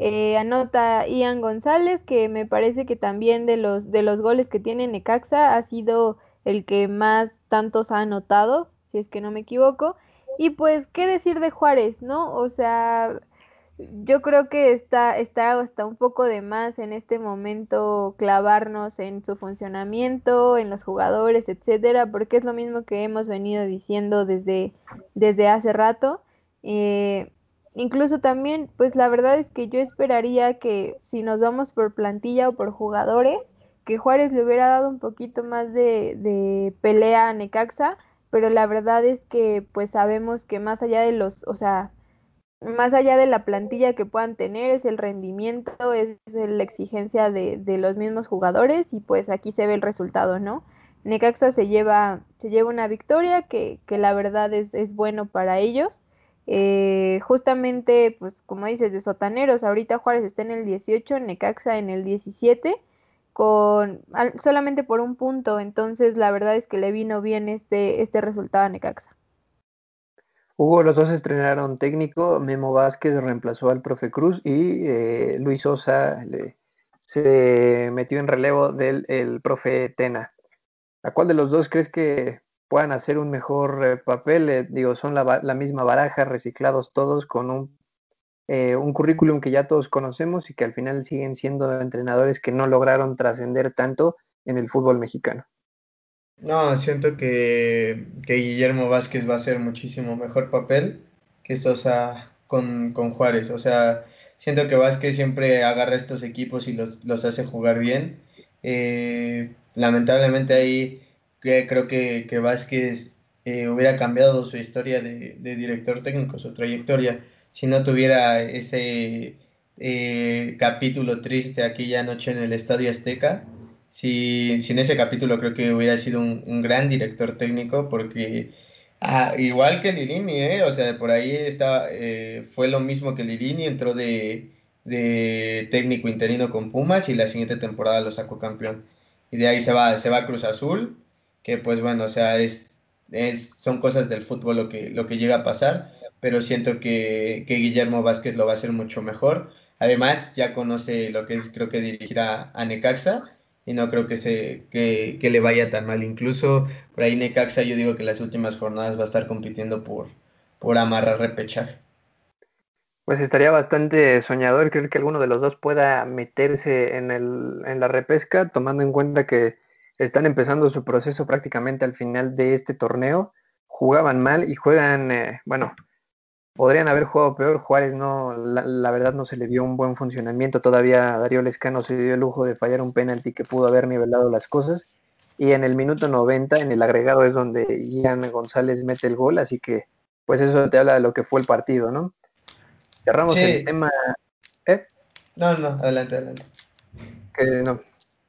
Eh, anota Ian González, que me parece que también de los, de los goles que tiene Necaxa ha sido el que más tantos ha anotado, si es que no me equivoco. Y pues, ¿qué decir de Juárez, no? O sea, yo creo que está, está hasta un poco de más en este momento clavarnos en su funcionamiento, en los jugadores, etcétera, porque es lo mismo que hemos venido diciendo desde, desde hace rato. Eh, incluso también, pues la verdad es que yo esperaría que si nos vamos por plantilla o por jugadores, que Juárez le hubiera dado un poquito más de, de pelea a Necaxa, pero la verdad es que pues sabemos que más allá de los, o sea, más allá de la plantilla que puedan tener, es el rendimiento, es la exigencia de, de, los mismos jugadores y pues aquí se ve el resultado, ¿no? Necaxa se lleva, se lleva una victoria que, que la verdad es, es, bueno para ellos. Eh, justamente, pues como dices, de sotaneros, ahorita Juárez está en el 18, Necaxa en el 17, con solamente por un punto, entonces la verdad es que le vino bien este, este resultado a Necaxa. Hugo, los dos estrenaron técnico, Memo Vázquez reemplazó al profe Cruz y eh, Luis Sosa le, se metió en relevo del el profe Tena. ¿A cuál de los dos crees que puedan hacer un mejor eh, papel? Eh, digo, son la, la, misma baraja, reciclados todos con un, un currículum que ya todos conocemos y que al final siguen siendo entrenadores que no lograron trascender tanto en el fútbol mexicano. No, siento que, que, Guillermo Vázquez va a hacer muchísimo mejor papel que Sosa con, con, Juárez. O sea, siento que Vázquez siempre agarra estos equipos y los, los hace jugar bien. Eh, lamentablemente ahí creo que, que Vázquez eh, hubiera cambiado su historia de, de, director técnico, su trayectoria, si no tuviera ese eh, capítulo triste aquella anoche en el Estadio Azteca si, en ese capítulo creo que hubiera sido un, un gran director técnico porque ah, igual que Lirini, ¿eh? o sea, por ahí está, eh, fue lo mismo que Lirini, entró de, de, técnico interino con Pumas y la siguiente temporada lo sacó campeón. Y de ahí se va, se va a Cruz Azul, que pues bueno, o sea, es, es, son cosas del fútbol lo que, lo que llega a pasar, pero siento que, que Guillermo Vázquez lo va a hacer mucho mejor. Además, ya conoce lo que es, creo que dirigirá a Necaxa y no creo que, se, que, que, le vaya tan mal. Incluso por ahí Necaxa yo digo que las últimas jornadas va a estar compitiendo por, por amarrar repechaje. Pues estaría bastante soñador, creo que alguno de los dos pueda meterse en, el, en la repesca, tomando en cuenta que están empezando su proceso prácticamente al final de este torneo. Jugaban mal y juegan, eh, bueno, podrían haber jugado peor. Juárez no, la, la, verdad no se le vio un buen funcionamiento. Todavía Darío Lescano se dio el lujo de fallar un penalti que pudo haber nivelado las cosas. Y en el minuto 90, en el agregado, es donde Ian González mete el gol. Así que, pues eso te habla de lo que fue el partido, ¿no? Cerramos sí. el tema. ¿Eh? No, no, adelante, adelante. Que no.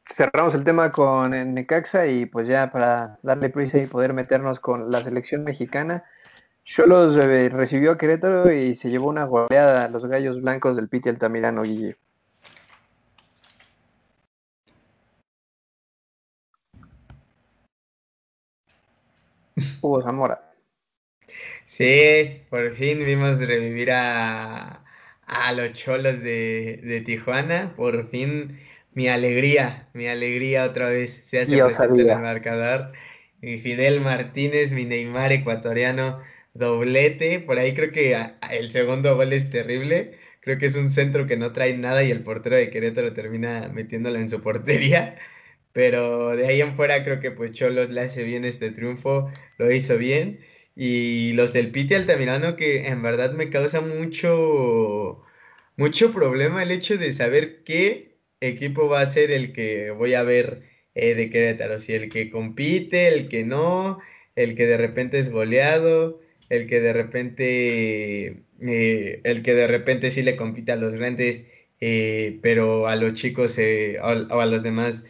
Cerramos el tema con Necaxa y pues ya para darle prisa y poder meternos con la selección mexicana Cholos eh, recibió a Querétaro y se llevó una goleada a los gallos blancos del Piti Altamirano, Guille. Hugo Zamora. Sí, por fin vimos revivir a, a los cholos de, de, Tijuana. Por fin mi alegría, mi alegría otra vez se hace presente en el marcador. Mi Fidel Martínez, mi Neymar ecuatoriano, doblete. Por ahí creo que el segundo gol es terrible. Creo que es un centro que no trae nada y el portero de Querétaro termina metiéndolo en su portería. Pero de ahí en fuera creo que pues Cholos le hace bien este triunfo, lo hizo bien. Y los del Piti Altamirano que en verdad me causa mucho, mucho problema el hecho de saber qué equipo va a ser el que voy a ver eh, de Querétaro. Si el que compite, el que no, el que de repente es goleado el que de repente, eh, el que de repente sí le compite a los grandes, eh, pero a los chicos eh, o, a los demás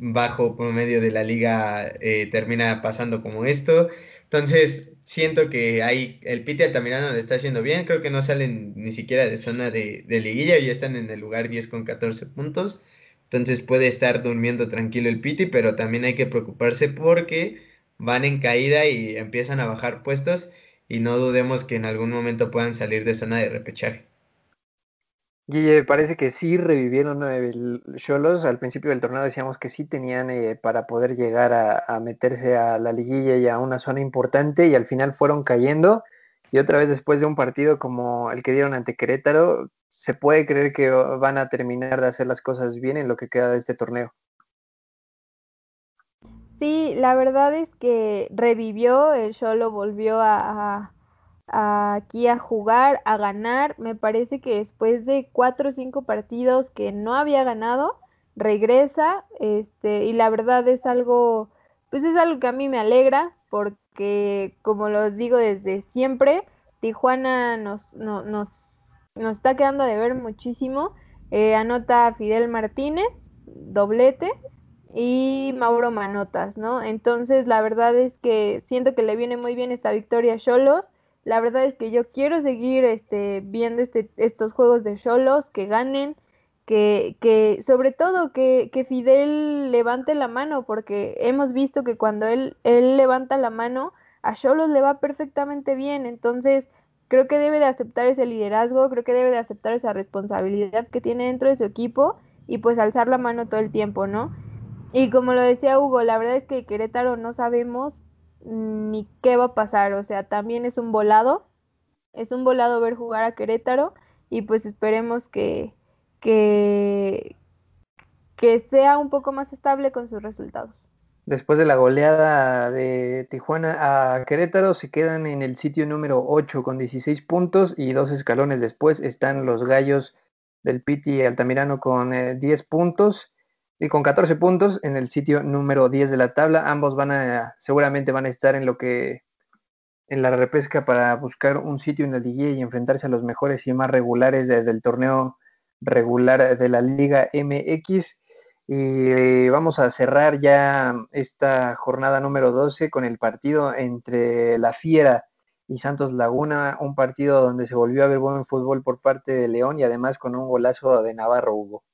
bajo promedio de la liga termina pasando como esto. Entonces, siento que ahí el Piti Altamirano lo está haciendo bien, creo que no salen ni siquiera de zona de, de liguilla, ya están en el lugar 10 con 14 puntos. Entonces puede estar durmiendo tranquilo el Piti, pero también hay que preocuparse porque van en caída y empiezan a bajar puestos y no dudemos que en algún momento puedan salir de zona de repechaje. Guille, parece que sí revivieron el Cholos. Al principio del torneo decíamos que sí tenían eh, para poder llegar a, a, meterse a la liguilla y a una zona importante y al final fueron cayendo. Y otra vez después de un partido como el que dieron ante Querétaro, se puede creer que van a terminar de hacer las cosas bien en lo que queda de este torneo. Sí, la verdad es que revivió, el Cholo volvió a, aquí a jugar, a ganar. Me parece que después de cuatro o cinco partidos que no había ganado, regresa, este, y la verdad es algo, pues es algo que a mí me alegra, porque como lo digo desde siempre, Tijuana nos, nos, nos está quedando de ver muchísimo. Eh, anota Fidel Martínez, doblete, y Mauro Manotas, ¿no? Entonces, la verdad es que siento que le viene muy bien esta victoria a Cholos. La verdad es que yo quiero seguir este, viendo este, estos juegos de Cholos, que ganen, que, que sobre todo que, que, Fidel levante la mano, porque hemos visto que cuando él, él levanta la mano, a Cholos le va perfectamente bien. Entonces, creo que debe de aceptar ese liderazgo, creo que debe de aceptar esa responsabilidad que tiene dentro de su equipo y pues alzar la mano todo el tiempo, ¿no? Y como lo decía Hugo, la verdad es que Querétaro no sabemos ni qué va a pasar, o sea, también es un volado, es un volado ver jugar a Querétaro y pues esperemos que, que, que sea un poco más estable con sus resultados. Después de la goleada de Tijuana a Querétaro, se quedan en el sitio número 8 con 16 puntos y dos escalones después están los gallos del Piti Altamirano con 10 eh, puntos y con 14 puntos en el sitio número 10 de la tabla. Ambos van a, seguramente van a estar en lo que, en la repesca para buscar un sitio en la liga y enfrentarse a los mejores y más regulares del torneo regular de la Liga MX. Y vamos a cerrar ya esta jornada número 12 con el partido entre La Fiera y Santos Laguna, un partido donde se volvió a ver buen fútbol por parte de León y además con un golazo de Navarro Hugo.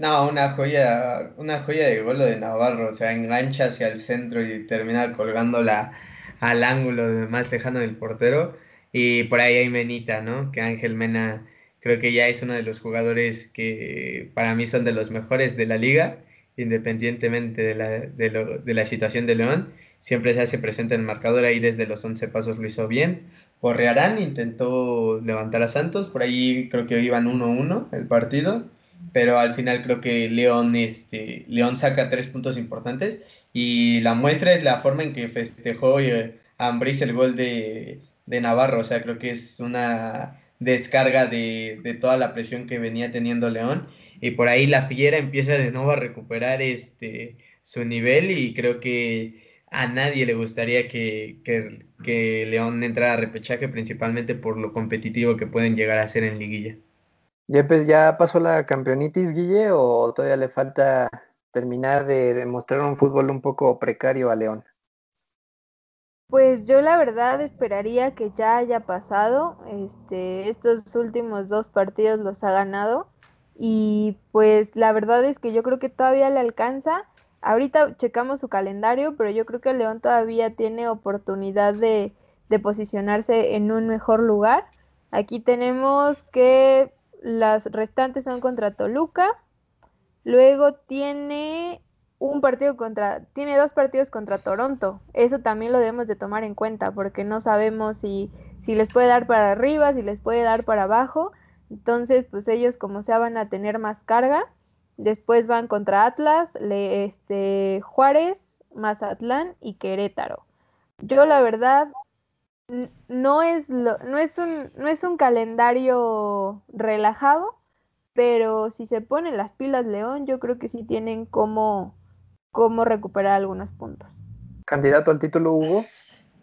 No, una joya, una joya de gol de Navarro, o sea, engancha hacia el centro y termina colgándola al ángulo más lejano del portero. Y por ahí hay Menita, ¿no? Que Ángel Mena creo que ya es uno de los jugadores que para mí son de los mejores de la liga, independientemente de la, de, la situación de León. Siempre se hace presente en el marcador, ahí desde los 11 pasos lo hizo bien. Correarán intentó levantar a Santos, por ahí creo que iban 1-1 el partido pero al final creo que León, este, León saca tres puntos importantes y la muestra es la forma en que festejó eh, Ambris el gol de, Navarro, o sea, creo que es una descarga de, de, toda la presión que venía teniendo León y por ahí la Fiera empieza de nuevo a recuperar este, su nivel y creo que a nadie le gustaría que, que, que León entrara a repechaje principalmente por lo competitivo que pueden llegar a ser en liguilla. Yepes, ¿ya pasó la campeonitis, Guille, o todavía le falta terminar de demostrar un fútbol un poco precario a León? Pues yo la verdad esperaría que ya haya pasado. Este, estos últimos dos partidos los ha ganado. Y pues la verdad es que yo creo que todavía le alcanza. Ahorita checamos su calendario, pero yo creo que León todavía tiene oportunidad de, de posicionarse en un mejor lugar. Aquí tenemos que las restantes son contra Toluca. Luego tiene un partido contra, tiene dos partidos contra Toronto. Eso también lo debemos de tomar en cuenta porque no sabemos si, si les puede dar para arriba, si les puede dar para abajo. Entonces, pues ellos como sea van a tener más carga. Después van contra Atlas, le, este, Juárez, Mazatlán y Querétaro. Yo la verdad no es, lo, no, es un, no es un calendario relajado, pero si se ponen las pilas León, yo creo que sí tienen cómo, cómo recuperar algunos puntos. ¿Candidato al título, Hugo?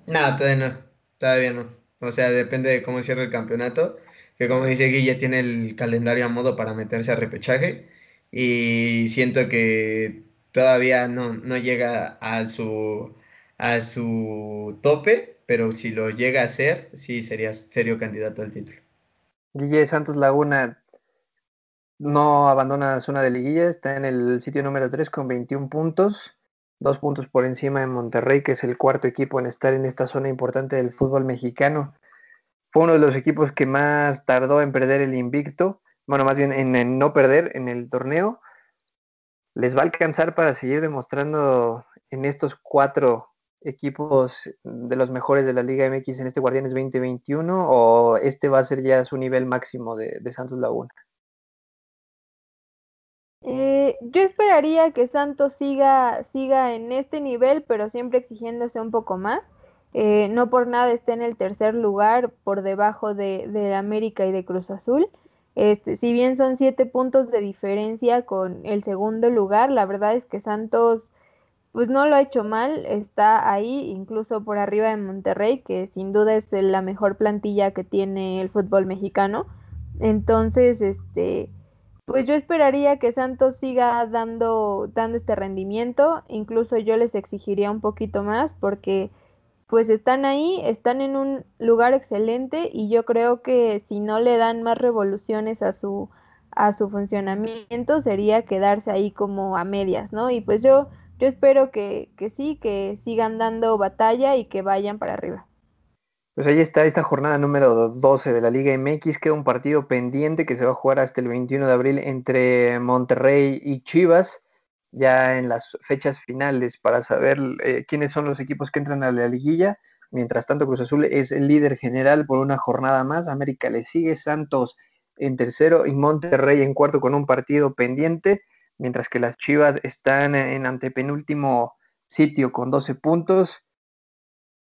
No, todavía no, todavía no. O sea, depende de cómo cierre el campeonato, que como dice Guille, tiene el calendario a modo para meterse a repechaje y siento que todavía no, no llega a su, a su tope pero si lo llega a hacer, sí sería serio candidato al título. Guille Santos Laguna no abandona zona de liguilla, está en el sitio número 3 con 21 puntos, dos puntos por encima de Monterrey, que es el cuarto equipo en estar en esta zona importante del fútbol mexicano. Fue uno de los equipos que más tardó en perder el invicto, bueno, más bien en no perder en el torneo. Les va a alcanzar para seguir demostrando en estos cuatro equipos de los mejores de la Liga MX en este Guardianes 2021 o este va a ser ya su nivel máximo de, Santos Laguna? Eh, yo esperaría que Santos siga, siga en este nivel, pero siempre exigiéndose un poco más. Eh, no por nada está en el tercer lugar por debajo de, de América y de Cruz Azul. Este, si bien son siete puntos de diferencia con el segundo lugar, la verdad es que Santos pues no lo ha hecho mal, está ahí incluso por arriba de Monterrey, que sin duda es la mejor plantilla que tiene el fútbol mexicano. Entonces, este, pues yo esperaría que Santos siga dando, dando este rendimiento, incluso yo les exigiría un poquito más porque pues están ahí, están en un lugar excelente y yo creo que si no le dan más revoluciones a su a su funcionamiento sería quedarse ahí como a medias, ¿no? Y pues yo yo espero que, que sí, que sigan dando batalla y que vayan para arriba. Pues ahí está esta jornada número 12 de la Liga MX. Queda un partido pendiente que se va a jugar hasta el 21 de abril entre Monterrey y Chivas, ya en las fechas finales para saber eh, quiénes son los equipos que entran a la liguilla. Mientras tanto, Cruz Azul es el líder general por una jornada más. América le sigue, Santos en tercero y Monterrey en cuarto con un partido pendiente mientras que las Chivas están en antepenúltimo sitio con 12 puntos.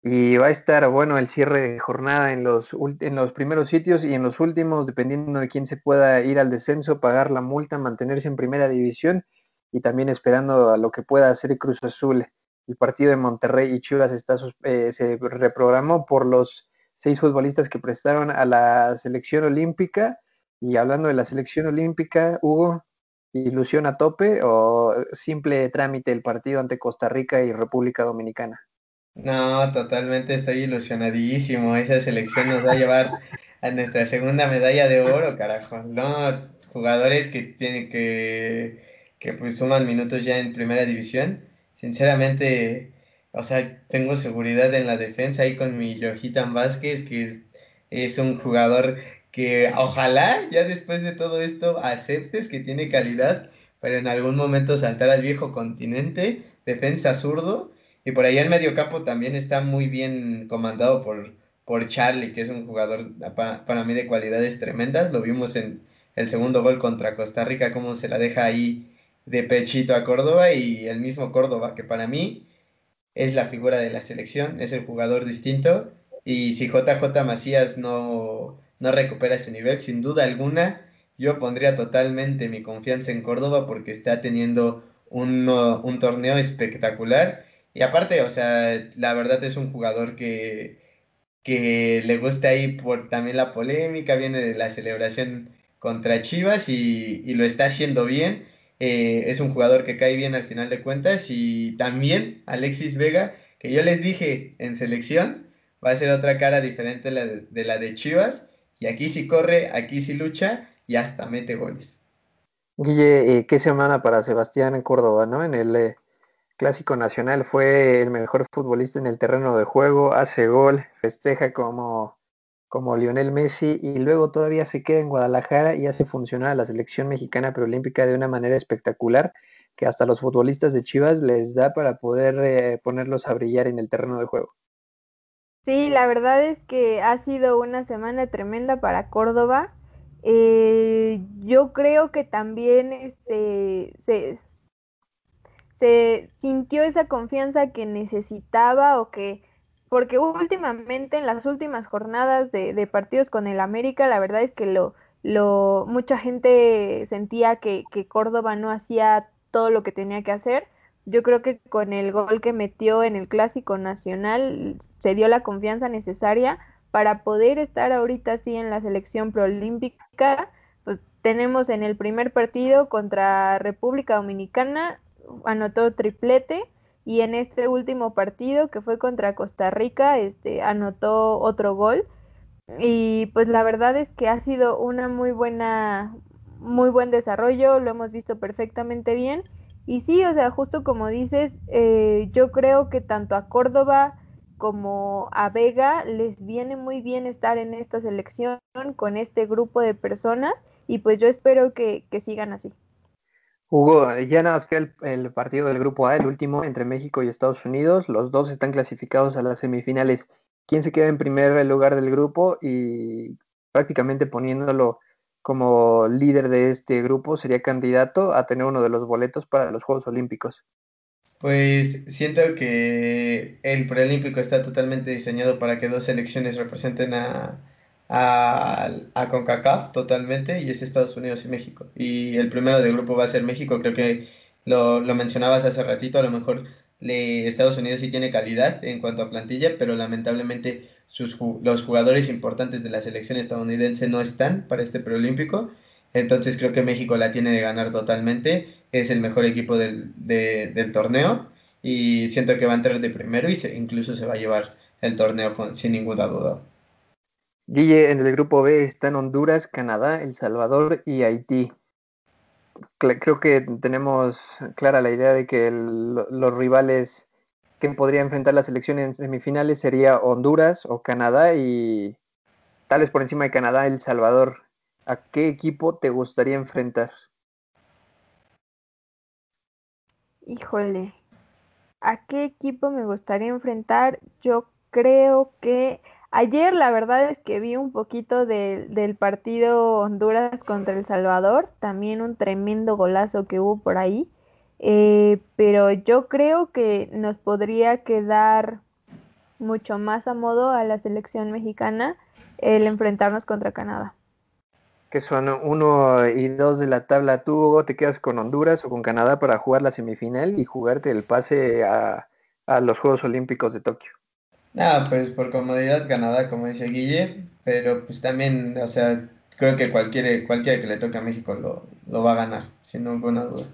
Y va a estar bueno el cierre de jornada en los, en los primeros sitios y en los últimos, dependiendo de quién se pueda ir al descenso, pagar la multa, mantenerse en primera división y también esperando a lo que pueda hacer Cruz Azul. El partido de Monterrey y Chivas está, eh, se reprogramó por los seis futbolistas que prestaron a la selección olímpica. Y hablando de la selección olímpica, Hugo, ilusión a tope o simple trámite el partido ante Costa Rica y República Dominicana? No, totalmente estoy ilusionadísimo. Esa selección nos va a llevar a nuestra segunda medalla de oro, carajo. No, jugadores que tienen que, que pues suman minutos ya en primera división. Sinceramente, o sea, tengo seguridad en la defensa ahí con mi Johitan Vázquez, que es un jugador que ojalá ya después de todo esto aceptes que tiene calidad para en algún momento saltar al viejo continente, defensa zurdo, y por ahí el mediocampo también está muy bien comandado por, por Charlie, que es un jugador para, mí de cualidades tremendas, lo vimos en el segundo gol contra Costa Rica, cómo se la deja ahí de pechito a Córdoba, y el mismo Córdoba, que para mí es la figura de la selección, es el jugador distinto, y si JJ Macías no no recupera su nivel, sin duda alguna. Yo pondría totalmente mi confianza en Córdoba porque está teniendo un, un torneo espectacular. Y aparte, o sea, la verdad es un jugador que, que le gusta ahí por también la polémica, viene de la celebración contra Chivas y, y lo está haciendo bien. Eh, es un jugador que cae bien al final de cuentas y también Alexis Vega, que yo les dije en selección, va a ser otra cara diferente de la de Chivas y aquí sí corre, aquí sí lucha y hasta mete goles. Guille, eh, qué semana para Sebastián en Córdoba, ¿no? En el eh, Clásico Nacional fue el mejor futbolista en el terreno de juego, hace gol, festeja como, como Lionel Messi y luego todavía se queda en Guadalajara y hace funcionar a la selección mexicana preolímpica de una manera espectacular que hasta los futbolistas de Chivas les da para poder eh, ponerlos a brillar en el terreno de juego. Sí, la verdad es que ha sido una semana tremenda para Córdoba. Eh, yo creo que también este, se, sintió esa confianza que necesitaba o que, porque últimamente en las últimas jornadas de, partidos con el América, la verdad es que lo, lo, mucha gente sentía que, que Córdoba no hacía todo lo que tenía que hacer yo creo que con el gol que metió en el Clásico Nacional se dio la confianza necesaria para poder estar ahorita así en la selección proolímpica. Pues tenemos en el primer partido contra República Dominicana, anotó triplete y en este último partido que fue contra Costa Rica, este anotó otro gol. Y pues la verdad es que ha sido una muy buena muy buen desarrollo, lo hemos visto perfectamente bien y sí, o sea, justo como dices, eh, yo creo que tanto a Córdoba como a Vega les viene muy bien estar en esta selección con este grupo de personas y pues yo espero que, sigan así. Hugo, ya nada más que el, el, partido del grupo A, el último entre México y Estados Unidos. Los dos están clasificados a las semifinales. ¿Quién se queda en primer lugar del grupo y prácticamente poniéndolo como líder de este grupo sería candidato a tener uno de los boletos para los Juegos Olímpicos? Pues siento que el preolímpico está totalmente diseñado para que dos selecciones representen a, a, CONCACAF totalmente y es Estados Unidos y México. Y el primero del grupo va a ser México, creo que lo, lo mencionabas hace ratito, a lo mejor le, Estados Unidos sí tiene calidad en cuanto a plantilla, pero lamentablemente los jugadores importantes de la selección estadounidense no están para este preolímpico. Entonces creo que México la tiene de ganar totalmente. Es el mejor equipo del, del torneo y siento que va a entrar de primero y se, incluso se va a llevar el torneo con, sin ninguna duda. Guille, en el grupo B están Honduras, Canadá, El Salvador y Haití. Creo que tenemos clara la idea de que los rivales que podría enfrentar la selección en semifinales sería Honduras o Canadá y tal vez por encima de Canadá El Salvador. ¿A qué equipo te gustaría enfrentar? Híjole, ¿a qué equipo me gustaría enfrentar? Yo creo que Ayer la verdad es que vi un poquito del partido Honduras contra El Salvador, también un tremendo golazo que hubo por ahí, eh, pero yo creo que nos podría quedar mucho más a modo a la selección mexicana el enfrentarnos contra Canadá. Que son uno y dos de la tabla. ¿Tú, Hugo, te quedas con Honduras o con Canadá para jugar la semifinal y jugarte el pase a los Juegos Olímpicos de Tokio? Nada, pues por comodidad Canadá, como dice Guille, pero pues también, o sea, creo que cualquiera, cualquiera que le toque a México lo, lo va a ganar, sin ninguna duda.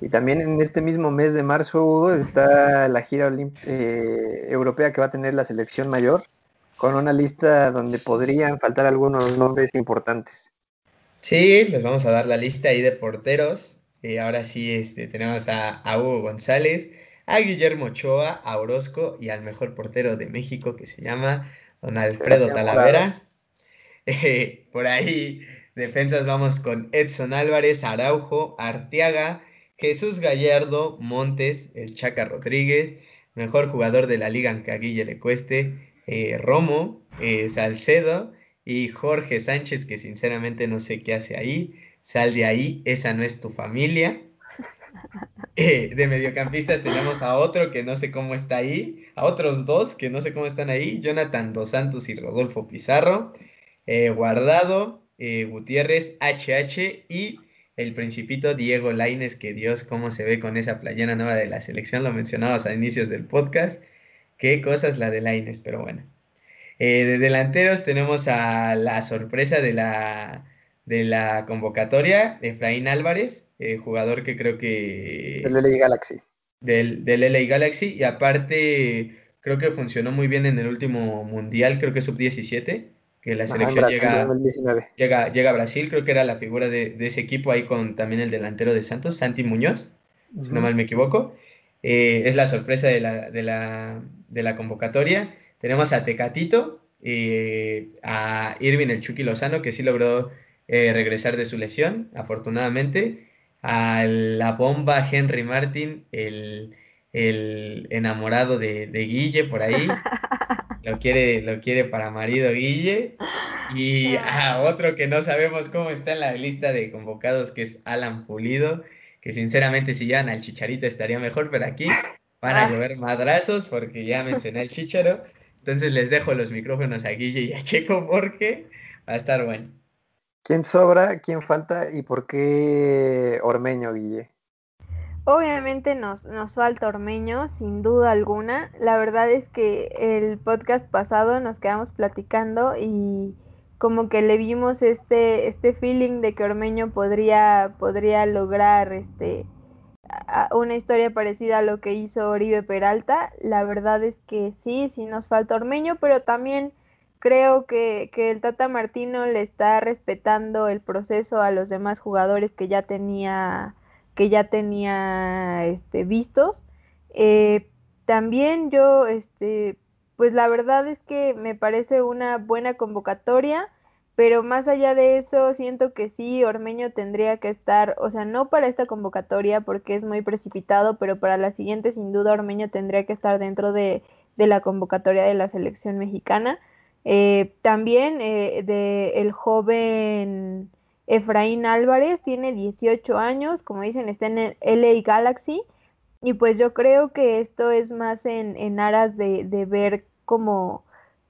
Y también en este mismo mes de marzo, Hugo, está la gira eh, europea que va a tener la selección mayor, con una lista donde podrían faltar algunos nombres importantes. Sí, les vamos a dar la lista ahí de porteros. y ahora sí este, tenemos a, a Hugo González, a Guillermo Ochoa, a Orozco y al mejor portero de México que se llama don Alfredo Talavera. Eh, por ahí, defensas vamos con Edson Álvarez, Araujo, Arteaga, Jesús Gallardo, Montes, el Chaca Rodríguez, mejor jugador de la liga aunque a Guille le cueste, eh, Romo, eh, Salcedo y Jorge Sánchez, que sinceramente no sé qué hace ahí. Sal de ahí, esa no es tu familia. Eh, de mediocampistas tenemos a otro que no sé cómo está ahí, a otros dos que no sé cómo están ahí, Jonathan Dos Santos y Rodolfo Pizarro, Guardado, Gutiérrez, HH y el principito Diego Laines, que Dios, cómo se ve con esa playera nueva de la selección, lo mencionabas a inicios del podcast, qué cosas la de Laines, pero bueno. de delanteros tenemos a la sorpresa de la, de la convocatoria, Efraín Álvarez, eh, jugador que creo que... Del LA Galaxy. Del, del LA Galaxy y aparte creo que funcionó muy bien en el último mundial, creo que sub-17, que la selección llega, llega, llega a Brasil, creo que era la figura de, ese equipo ahí con también el delantero de Santos, Santi Muñoz, si no mal me equivoco. Eh, es la sorpresa de la, de la, de la convocatoria. Tenemos a Tecatito, eh, a Irving el Chucky Lozano, que sí logró regresar de su lesión, afortunadamente a la bomba Henry Martin, el, enamorado de, Guille por ahí. Lo quiere, lo quiere para marido Guille. Y a otro que no sabemos cómo está en la lista de convocados, que es Alan Pulido, que sinceramente si llevan al Chicharito estaría mejor, pero aquí van a ah. llover madrazos porque ya mencioné al Chicharo. Entonces les dejo los micrófonos a Guille y a Checo porque va a estar bueno. ¿Quién sobra, quién falta y por qué Ormeño, Guille? Obviamente nos, nos falta Ormeño, sin duda alguna. La verdad es que el podcast pasado nos quedamos platicando y como que le vimos este, este feeling de que Ormeño podría, podría lograr este, una historia parecida a lo que hizo Oribe Peralta. La verdad es que sí, sí nos falta Ormeño, pero también creo que, el Tata Martino le está respetando el proceso a los demás jugadores que ya tenía, que ya tenía este, vistos. Eh, también yo, este, pues la verdad es que me parece una buena convocatoria. pero más allá de eso, siento que sí, Ormeño tendría que estar, o sea, no para esta convocatoria porque es muy precipitado, pero para la siguiente sin duda Ormeño tendría que estar dentro de, la convocatoria de la selección mexicana. Eh, también eh, de el joven Efraín Álvarez tiene 18 años, como dicen, está en el LA Galaxy. Y pues yo creo que esto es más en, en aras de, de ver como,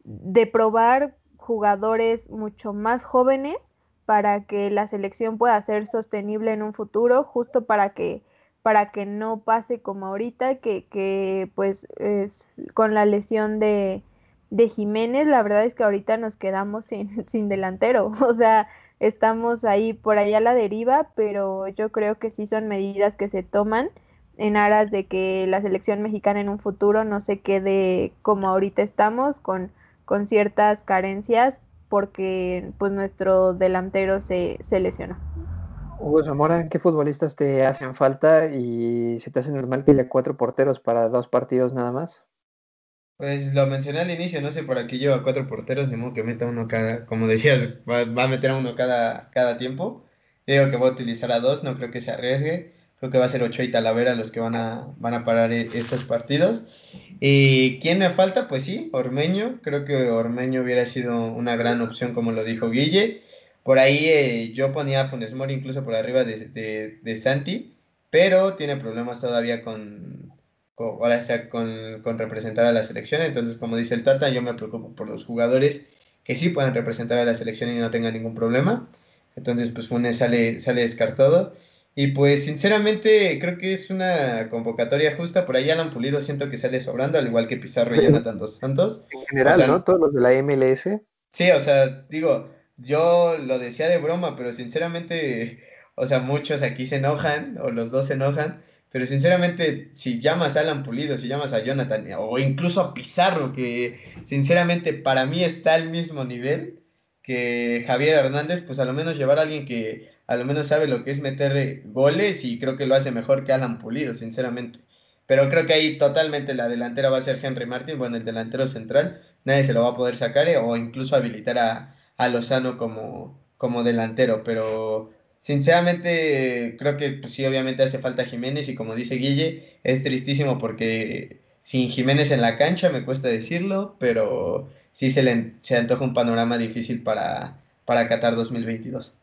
de probar jugadores mucho más jóvenes para que la selección pueda ser sostenible en un futuro, justo para que para que no pase como ahorita, que, que pues es, con la lesión de, de Jiménez, la verdad es que ahorita nos quedamos sin, sin delantero, o sea, estamos ahí por allá a la deriva, pero yo creo que sí son medidas que se toman en aras de que la selección mexicana en un futuro no se quede como ahorita estamos, con con ciertas carencias porque pues nuestro delantero se, se lesionó. Hugo Zamora, ¿qué futbolistas te hacen falta y se te hace normal que haya cuatro porteros para dos partidos nada más? Pues lo mencioné al inicio, no sé, por aquí lleva cuatro porteros, ni modo que meta uno cada, como decías, va, va a meter a uno cada, cada tiempo. Digo que va a utilizar a dos, no creo que se arriesgue. Creo que va a ser Ochoa y Talavera los que van a, van a parar e, estos partidos. ¿Y quién me falta? Pues sí, Ormeño. Creo que Ormeño hubiera sido una gran opción, como lo dijo Guille. Por ahí eh, yo ponía a incluso por arriba de, de, Santi, pero tiene problemas todavía con, ahora sea, con, con, representar a la selección. Entonces, como dice el Tata, yo me preocupo por los jugadores que sí puedan representar a la selección y no tengan ningún problema. Entonces, pues Funes sale, sale descartado. Y pues sinceramente creo que es una convocatoria justa. Por ahí Alan Pulido siento que sale sobrando, al igual que Pizarro y Jonathan Dos Santos. En general, ¿no? Todos los de la MLS. Sí, o sea, digo, yo lo decía de broma, pero sinceramente, o sea, muchos aquí se enojan, o los dos se enojan. Pero sinceramente, si llamas a Alan Pulido, si llamas a Jonathan, o incluso a Pizarro, que sinceramente para mí está al mismo nivel que Javier Hernández, pues a lo menos llevar a alguien que a lo menos sabe lo que es meter goles y creo que lo hace mejor que Alan Pulido, sinceramente. Pero creo que ahí totalmente la delantera va a ser Henry Martin, bueno, el delantero central, nadie se lo va a poder sacar eh, o incluso habilitar a, a Lozano como, como delantero, pero sinceramente creo que pues, sí, obviamente hace falta Jiménez y como dice Guille, es tristísimo porque sin Jiménez en la cancha, me cuesta decirlo, pero sí se le se antoja un panorama difícil para, para Qatar 2022.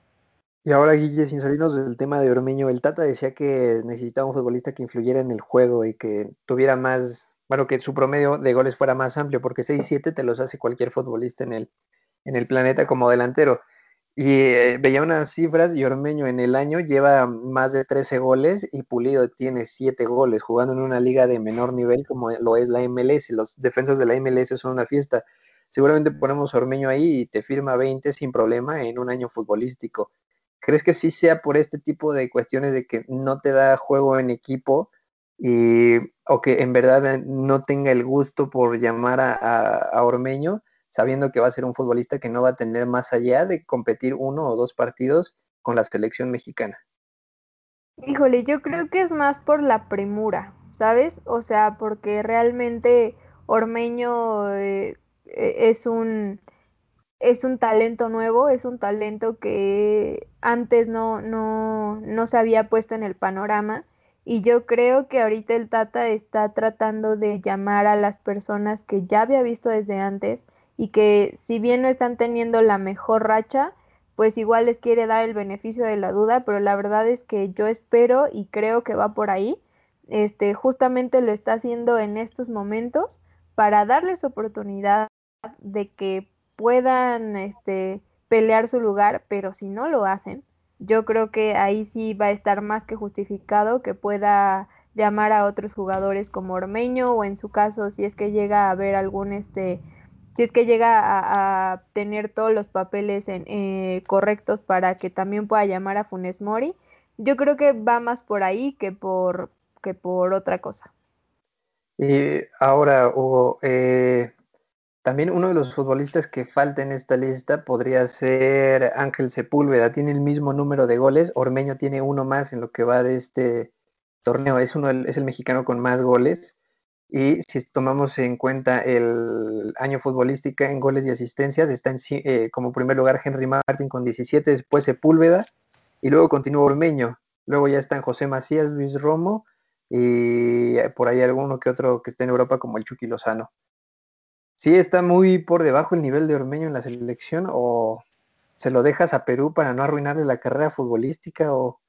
Y ahora, Guille, sin salirnos del tema de Ormeño, el Tata decía que necesitaba un futbolista que influyera en el juego y que tuviera más, bueno, que su promedio de goles fuera más amplio, porque 6-7 te los hace cualquier futbolista en el, en el planeta como delantero. Y eh, veía unas cifras y Ormeño en el año lleva más de 13 goles y Pulido tiene 7 goles jugando en una liga de menor nivel como lo es la MLS. Los defensas de la MLS son una fiesta. Seguramente ponemos Ormeño ahí y te firma 20 sin problema en un año futbolístico. ¿Crees que sí sea por este tipo de cuestiones de que no te da juego en equipo y, o que en verdad no tenga el gusto por llamar a, Ormeño, sabiendo que va a ser un futbolista que no va a tener más allá de competir uno o dos partidos con la selección mexicana? Híjole, yo creo que es más por la premura, ¿sabes? O sea, porque realmente Ormeño eh, e, es un es un talento nuevo, es un talento que antes no, no, no se había puesto en el panorama. Y yo creo que ahorita el Tata está tratando de llamar a las personas que ya había visto desde antes y que si bien no están teniendo la mejor racha, pues igual les quiere dar el beneficio de la duda, pero la verdad es que yo espero y creo que va por ahí. Este, justamente lo está haciendo en estos momentos para darles oportunidad de que puedan este, pelear su lugar, pero si no lo hacen, yo creo que ahí sí va a estar más que justificado que pueda llamar a otros jugadores como Ormeño o en su caso si es que llega a haber algún este si es que llega a, tener todos los papeles en, eh, correctos para que también pueda llamar a Funes Mori yo creo que va más por ahí que por que por otra cosa y ahora Hugo eh, también uno de los futbolistas que falta en esta lista podría ser Ángel Sepúlveda. Tiene el mismo número de goles. Ormeño tiene uno más en lo que va de este torneo. Es, uno, es el mexicano con más goles. Y si tomamos en cuenta el año futbolística en goles y asistencias, está en, eh, como primer lugar Henry Martin con 17, después Sepúlveda, y luego continúa Ormeño. Luego ya están José Macías, Luis Romo, y por ahí alguno que otro que esté en Europa como el Chucky Lozano. ¿Sí está muy por debajo el nivel de Ormeño en la selección o se lo dejas a Perú para no arruinarle la carrera futbolística o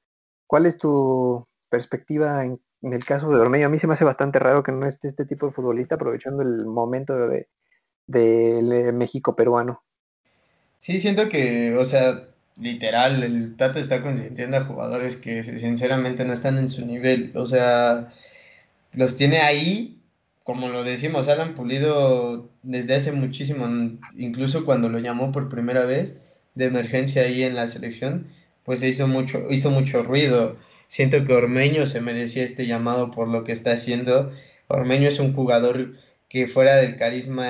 cuál es tu perspectiva en en el caso de Ormeño, a mí se me hace bastante raro que no esté este tipo de futbolista aprovechando el momento de, de, México peruano. Sí, siento que, o sea, literal, el Tata está consintiendo a jugadores que sinceramente no están en su nivel. O sea, los tiene ahí, como lo decimos, Alan Pulido desde hace muchísimo, incluso cuando lo llamó por primera vez de emergencia ahí en la selección, pues hizo mucho, hizo mucho ruido. Siento que Ormeño se merecía este llamado por lo que está haciendo. Ormeño es un jugador que fuera del carisma,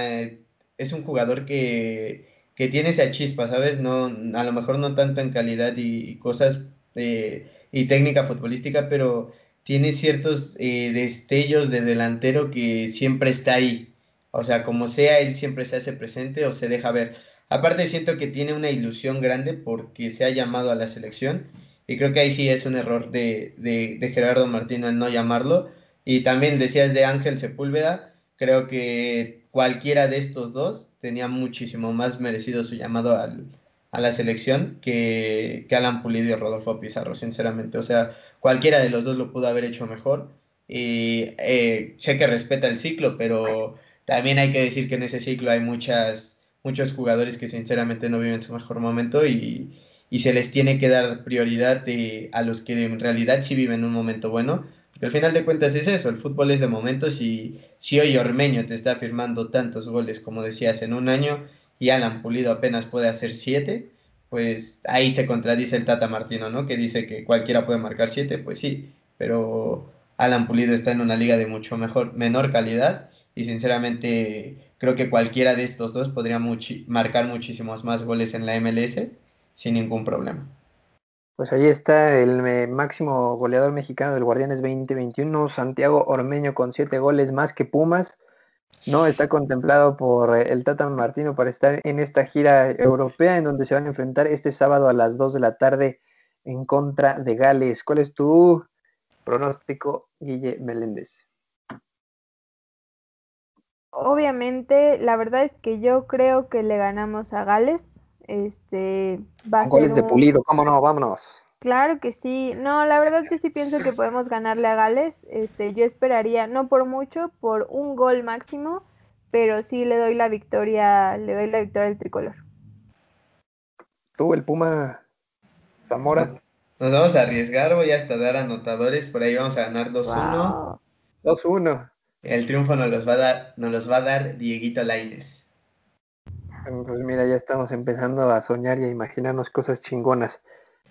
es un jugador que, que tiene esa chispa, ¿sabes? No, a lo mejor no tanto en calidad y, cosas y técnica futbolística, pero tiene ciertos eh, destellos de delantero que siempre está ahí. O sea, como sea, él siempre se hace presente o se deja ver. Aparte siento que tiene una ilusión grande porque se ha llamado a la selección y creo que ahí sí es un error de, de, Gerardo Martino el no llamarlo. Y también decías de Ángel Sepúlveda, creo que cualquiera de estos dos tenía muchísimo más merecido su llamado al, a la selección que, que Alan Pulido y Rodolfo Pizarro, sinceramente. O sea, cualquiera de los dos lo pudo haber hecho mejor. Y eh, sé que respeta el ciclo, pero también hay que decir que en ese ciclo hay muchas, muchos jugadores que sinceramente no viven su mejor momento y, y se les tiene que dar prioridad a los que en realidad sí viven un momento bueno. Porque al final de cuentas es eso, el fútbol es de momentos y si hoy Ormeño te está firmando tantos goles como decías en un año y Alan Pulido apenas puede hacer siete, pues ahí se contradice el Tata Martino, ¿no? Que dice que cualquiera puede marcar siete, pues sí, pero Alan Pulido está en una liga de mucho mejor, menor calidad y sinceramente creo que cualquiera de estos dos podría marcar muchísimos más goles en la MLS sin ningún problema. Pues ahí está el eh, máximo goleador mexicano del Guardianes 2021, Santiago Ormeño, con siete goles más que Pumas. No está contemplado por eh, el Tata Martino para estar en esta gira europea en donde se van a enfrentar este sábado a las 2 de la tarde en contra de Gales. ¿Cuál es tu pronóstico, Guille Meléndez? Obviamente, la verdad es que yo creo que le ganamos a Gales. Este, va a Goles de pulido, cómo no, vámonos. Claro que sí. No, la verdad yo sí pienso que podemos ganarle a Gales. Este, yo esperaría, no por mucho, por un gol máximo, pero sí le doy la victoria, le doy la victoria al tricolor. Tú, el Puma Zamora. Nos vamos a arriesgar, voy hasta dar anotadores, por ahí vamos a ganar 2-1. 2-1. El triunfo nos los va a dar, nos los va a dar Dieguito Laines. Pues mira, ya estamos empezando a soñar y a imaginarnos cosas chingonas.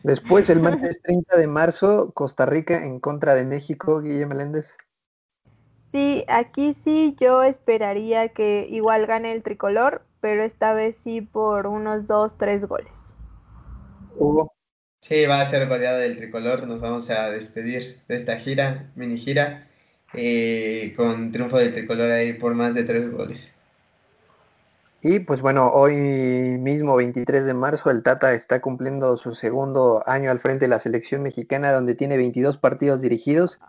Después, el martes 30 de marzo, Costa Rica en contra de México, Guillermo Meléndez. Sí, aquí sí yo esperaría que igual gane el tricolor, pero esta vez sí por unos dos, tres goles. Hugo. Sí, va a ser goleada del tricolor. Nos vamos a despedir de esta gira, mini gira, eh, con triunfo del tricolor ahí por más de tres goles. Y pues bueno, hoy mismo, 23 de marzo, el Tata está cumpliendo su segundo año al frente de la selección mexicana, donde tiene 22 partidos dirigidos,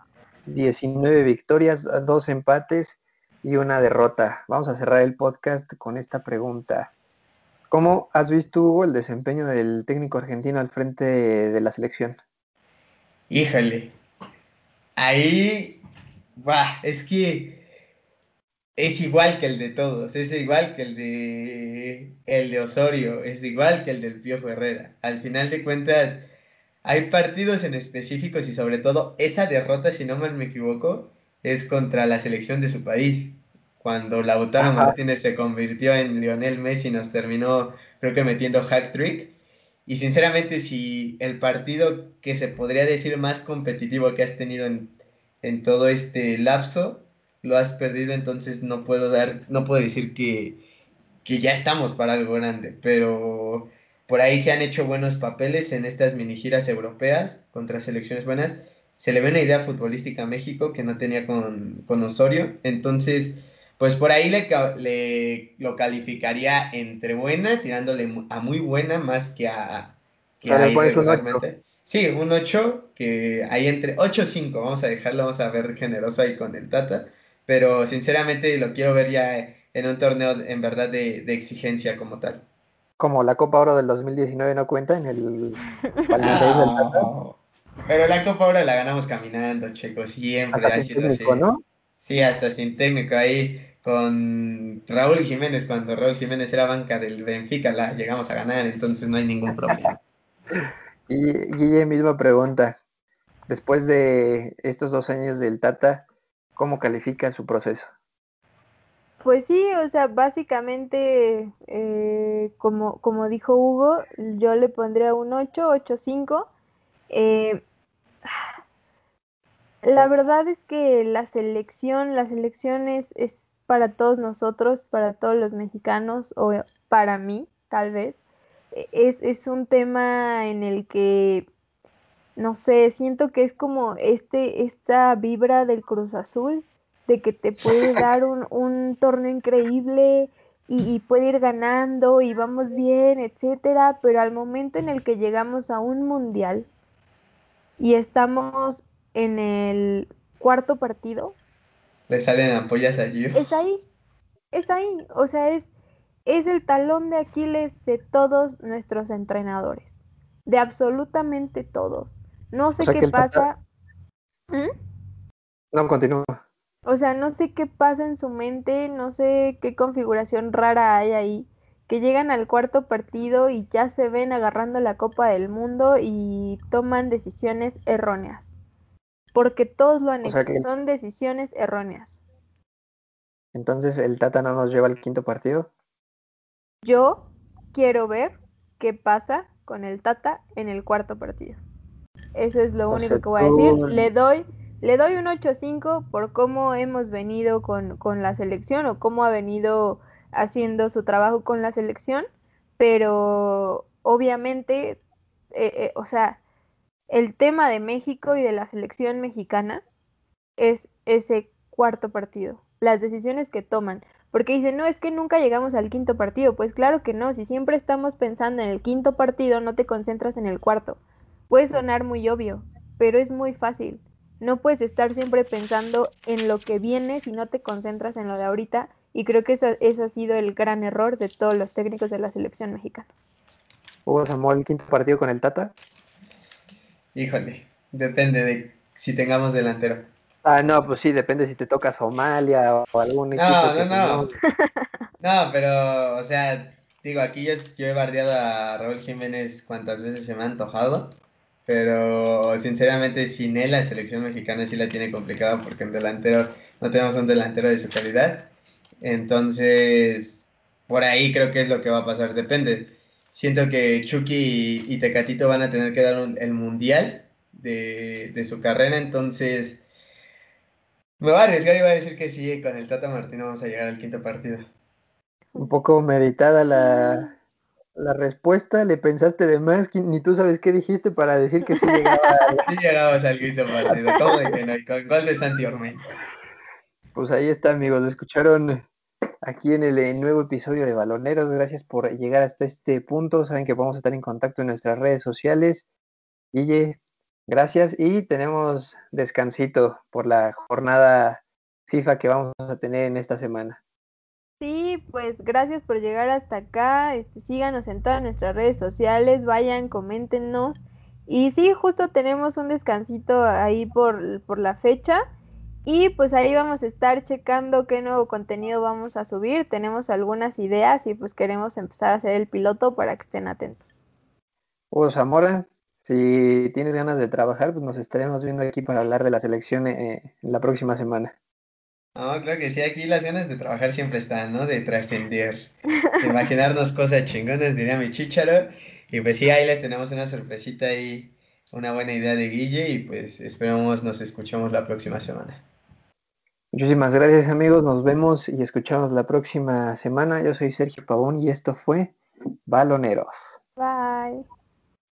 19 victorias, dos empates y una derrota. Vamos a cerrar el podcast con esta pregunta. ¿Cómo has visto, el desempeño del técnico argentino al frente de la selección? Híjole, ahí, va, es que es igual que el de todos, es igual que el de el de Osorio, es igual que el del Piojo Herrera. Al final de cuentas, hay partidos en específicos y sobre todo esa derrota, si no mal me equivoco, es contra la selección de su país. Cuando Lautaro Martínez se convirtió en Lionel Messi, nos terminó, creo que metiendo hack trick. Y sinceramente, si el partido que se podría decir más competitivo que has tenido en, en todo este lapso lo has perdido, entonces no puedo dar, no puedo decir que, que ya estamos para algo grande, pero por ahí se han hecho buenos papeles en estas mini giras europeas contra selecciones buenas. se le ve una idea futbolística a México que no tenía con, con Osorio. Entonces, pues por ahí le, le, lo calificaría entre buena, tirándole a muy buena más que a, que a irregularmente. Sí, un 8, que hay entre 8 y 5, vamos a dejarlo, vamos a ver generoso ahí con el Tata, pero sinceramente lo quiero ver ya en un torneo en verdad de, de exigencia como tal. Como la Copa Oro del 2019 no cuenta en el... Pero la Copa Oro la ganamos caminando, Checo, siempre ha sido así. ¿no? Sí, hasta sin técnico ahí con Raúl Jiménez, cuando Raúl Jiménez era banca del Benfica, la llegamos a ganar, entonces no hay ningún problema. y Guille, misma pregunta. Después de estos dos años del Tata, ¿cómo califica su proceso? Pues sí, o sea, básicamente, eh, como, como dijo Hugo, yo le pondría un 8, 8, 5. Eh, la verdad es que la selección, la selección es, para todos nosotros, para todos los mexicanos, o para mí, tal vez. E, es, es un tema en el que, no sé, siento que es como este, esta vibra del Cruz Azul, de que te puede dar un, un torneo increíble y, y, puede ir ganando y vamos bien, etcétera, pero al momento en el que llegamos a un mundial y estamos en el cuarto partido. Le salen ampollas allí. Es ahí, es ahí, o sea, es, es el talón de Aquiles de todos nuestros entrenadores, de absolutamente todos. No sé qué pasa. ¿Mm? No, continúa. O sea, no sé qué pasa en su mente, no sé qué configuración rara hay ahí, que llegan al cuarto partido y ya se ven agarrando la Copa del Mundo y toman decisiones erróneas. Porque todos lo han hecho, son decisiones erróneas. Entonces, ¿el Tata no nos lleva al quinto partido? Yo quiero ver qué pasa con el Tata en el cuarto partido. Eso es lo único que voy a decir. Le doy, le doy un 8-5 por cómo hemos venido con, con la selección o cómo ha venido haciendo su trabajo con la selección, pero obviamente, eh, eh, o sea, el tema de México y de la selección mexicana es ese cuarto partido, las decisiones que toman. Porque dicen, no, es que nunca llegamos al quinto partido. Pues claro que no, si siempre estamos pensando en el quinto partido, no te concentras en el cuarto. Puede sonar muy obvio, pero es muy fácil. No puedes estar siempre pensando en lo que viene si no te concentras en lo de ahorita. Y creo que ese, ha sido el gran error de todos los técnicos de la selección mexicana. ¿Hubo Samuel el quinto partido con el Tata? Híjole, depende de si tengamos delantero. Ah, no, pues sí, depende si te toca Somalia o algún equipo. No, no, no. No, pero, o sea, digo, aquí yo, he bardeado a Raúl Jiménez cuantas veces se me ha antojado, pero sinceramente sin él la selección mexicana sí la tiene complicada porque en delantero no tenemos un delantero de su calidad. Entonces, por ahí creo que es lo que va a pasar, depende siento que Chucky y, Tecatito van a tener que dar el mundial de, su carrera, entonces me va a arriesgar y voy a decir que sí, con el Tata Martino vamos a llegar al quinto partido. Un poco meditada la, la respuesta, le pensaste de más, ni tú sabes qué dijiste para decir que sí llegaba. sí llegabas al quinto partido, ¿cómo de que no? Con gol de Santi Ormeño. Pues ahí está, amigos, lo escucharon aquí en el eh, nuevo episodio de Baloneros. Gracias por llegar hasta este punto. Saben que vamos a estar en contacto en nuestras redes sociales. Guille, gracias. Y tenemos descansito por la jornada FIFA que vamos a tener en esta semana. Sí, pues gracias por llegar hasta acá. Este, síganos en todas nuestras redes sociales, vayan, coméntenos. Y sí, justo tenemos un descansito ahí por, por la fecha. Y pues ahí vamos a estar checando qué nuevo contenido vamos a subir. Tenemos algunas ideas y pues queremos empezar a hacer el piloto para que estén atentos. Hugo Zamora, si tienes ganas de trabajar, pues nos estaremos viendo aquí para hablar de la selección eh, la próxima semana. No, creo que sí, aquí las ganas de trabajar siempre están, ¿no? De trascender, de imaginarnos cosas chingonas, diría mi chicharo. Y pues sí, ahí les tenemos una sorpresita ahí, una buena idea de Guille y pues esperamos nos escuchamos la próxima semana. Muchísimas gracias amigos, nos vemos y escuchamos la próxima semana. Yo soy Sergio Pavón y esto fue Baloneros.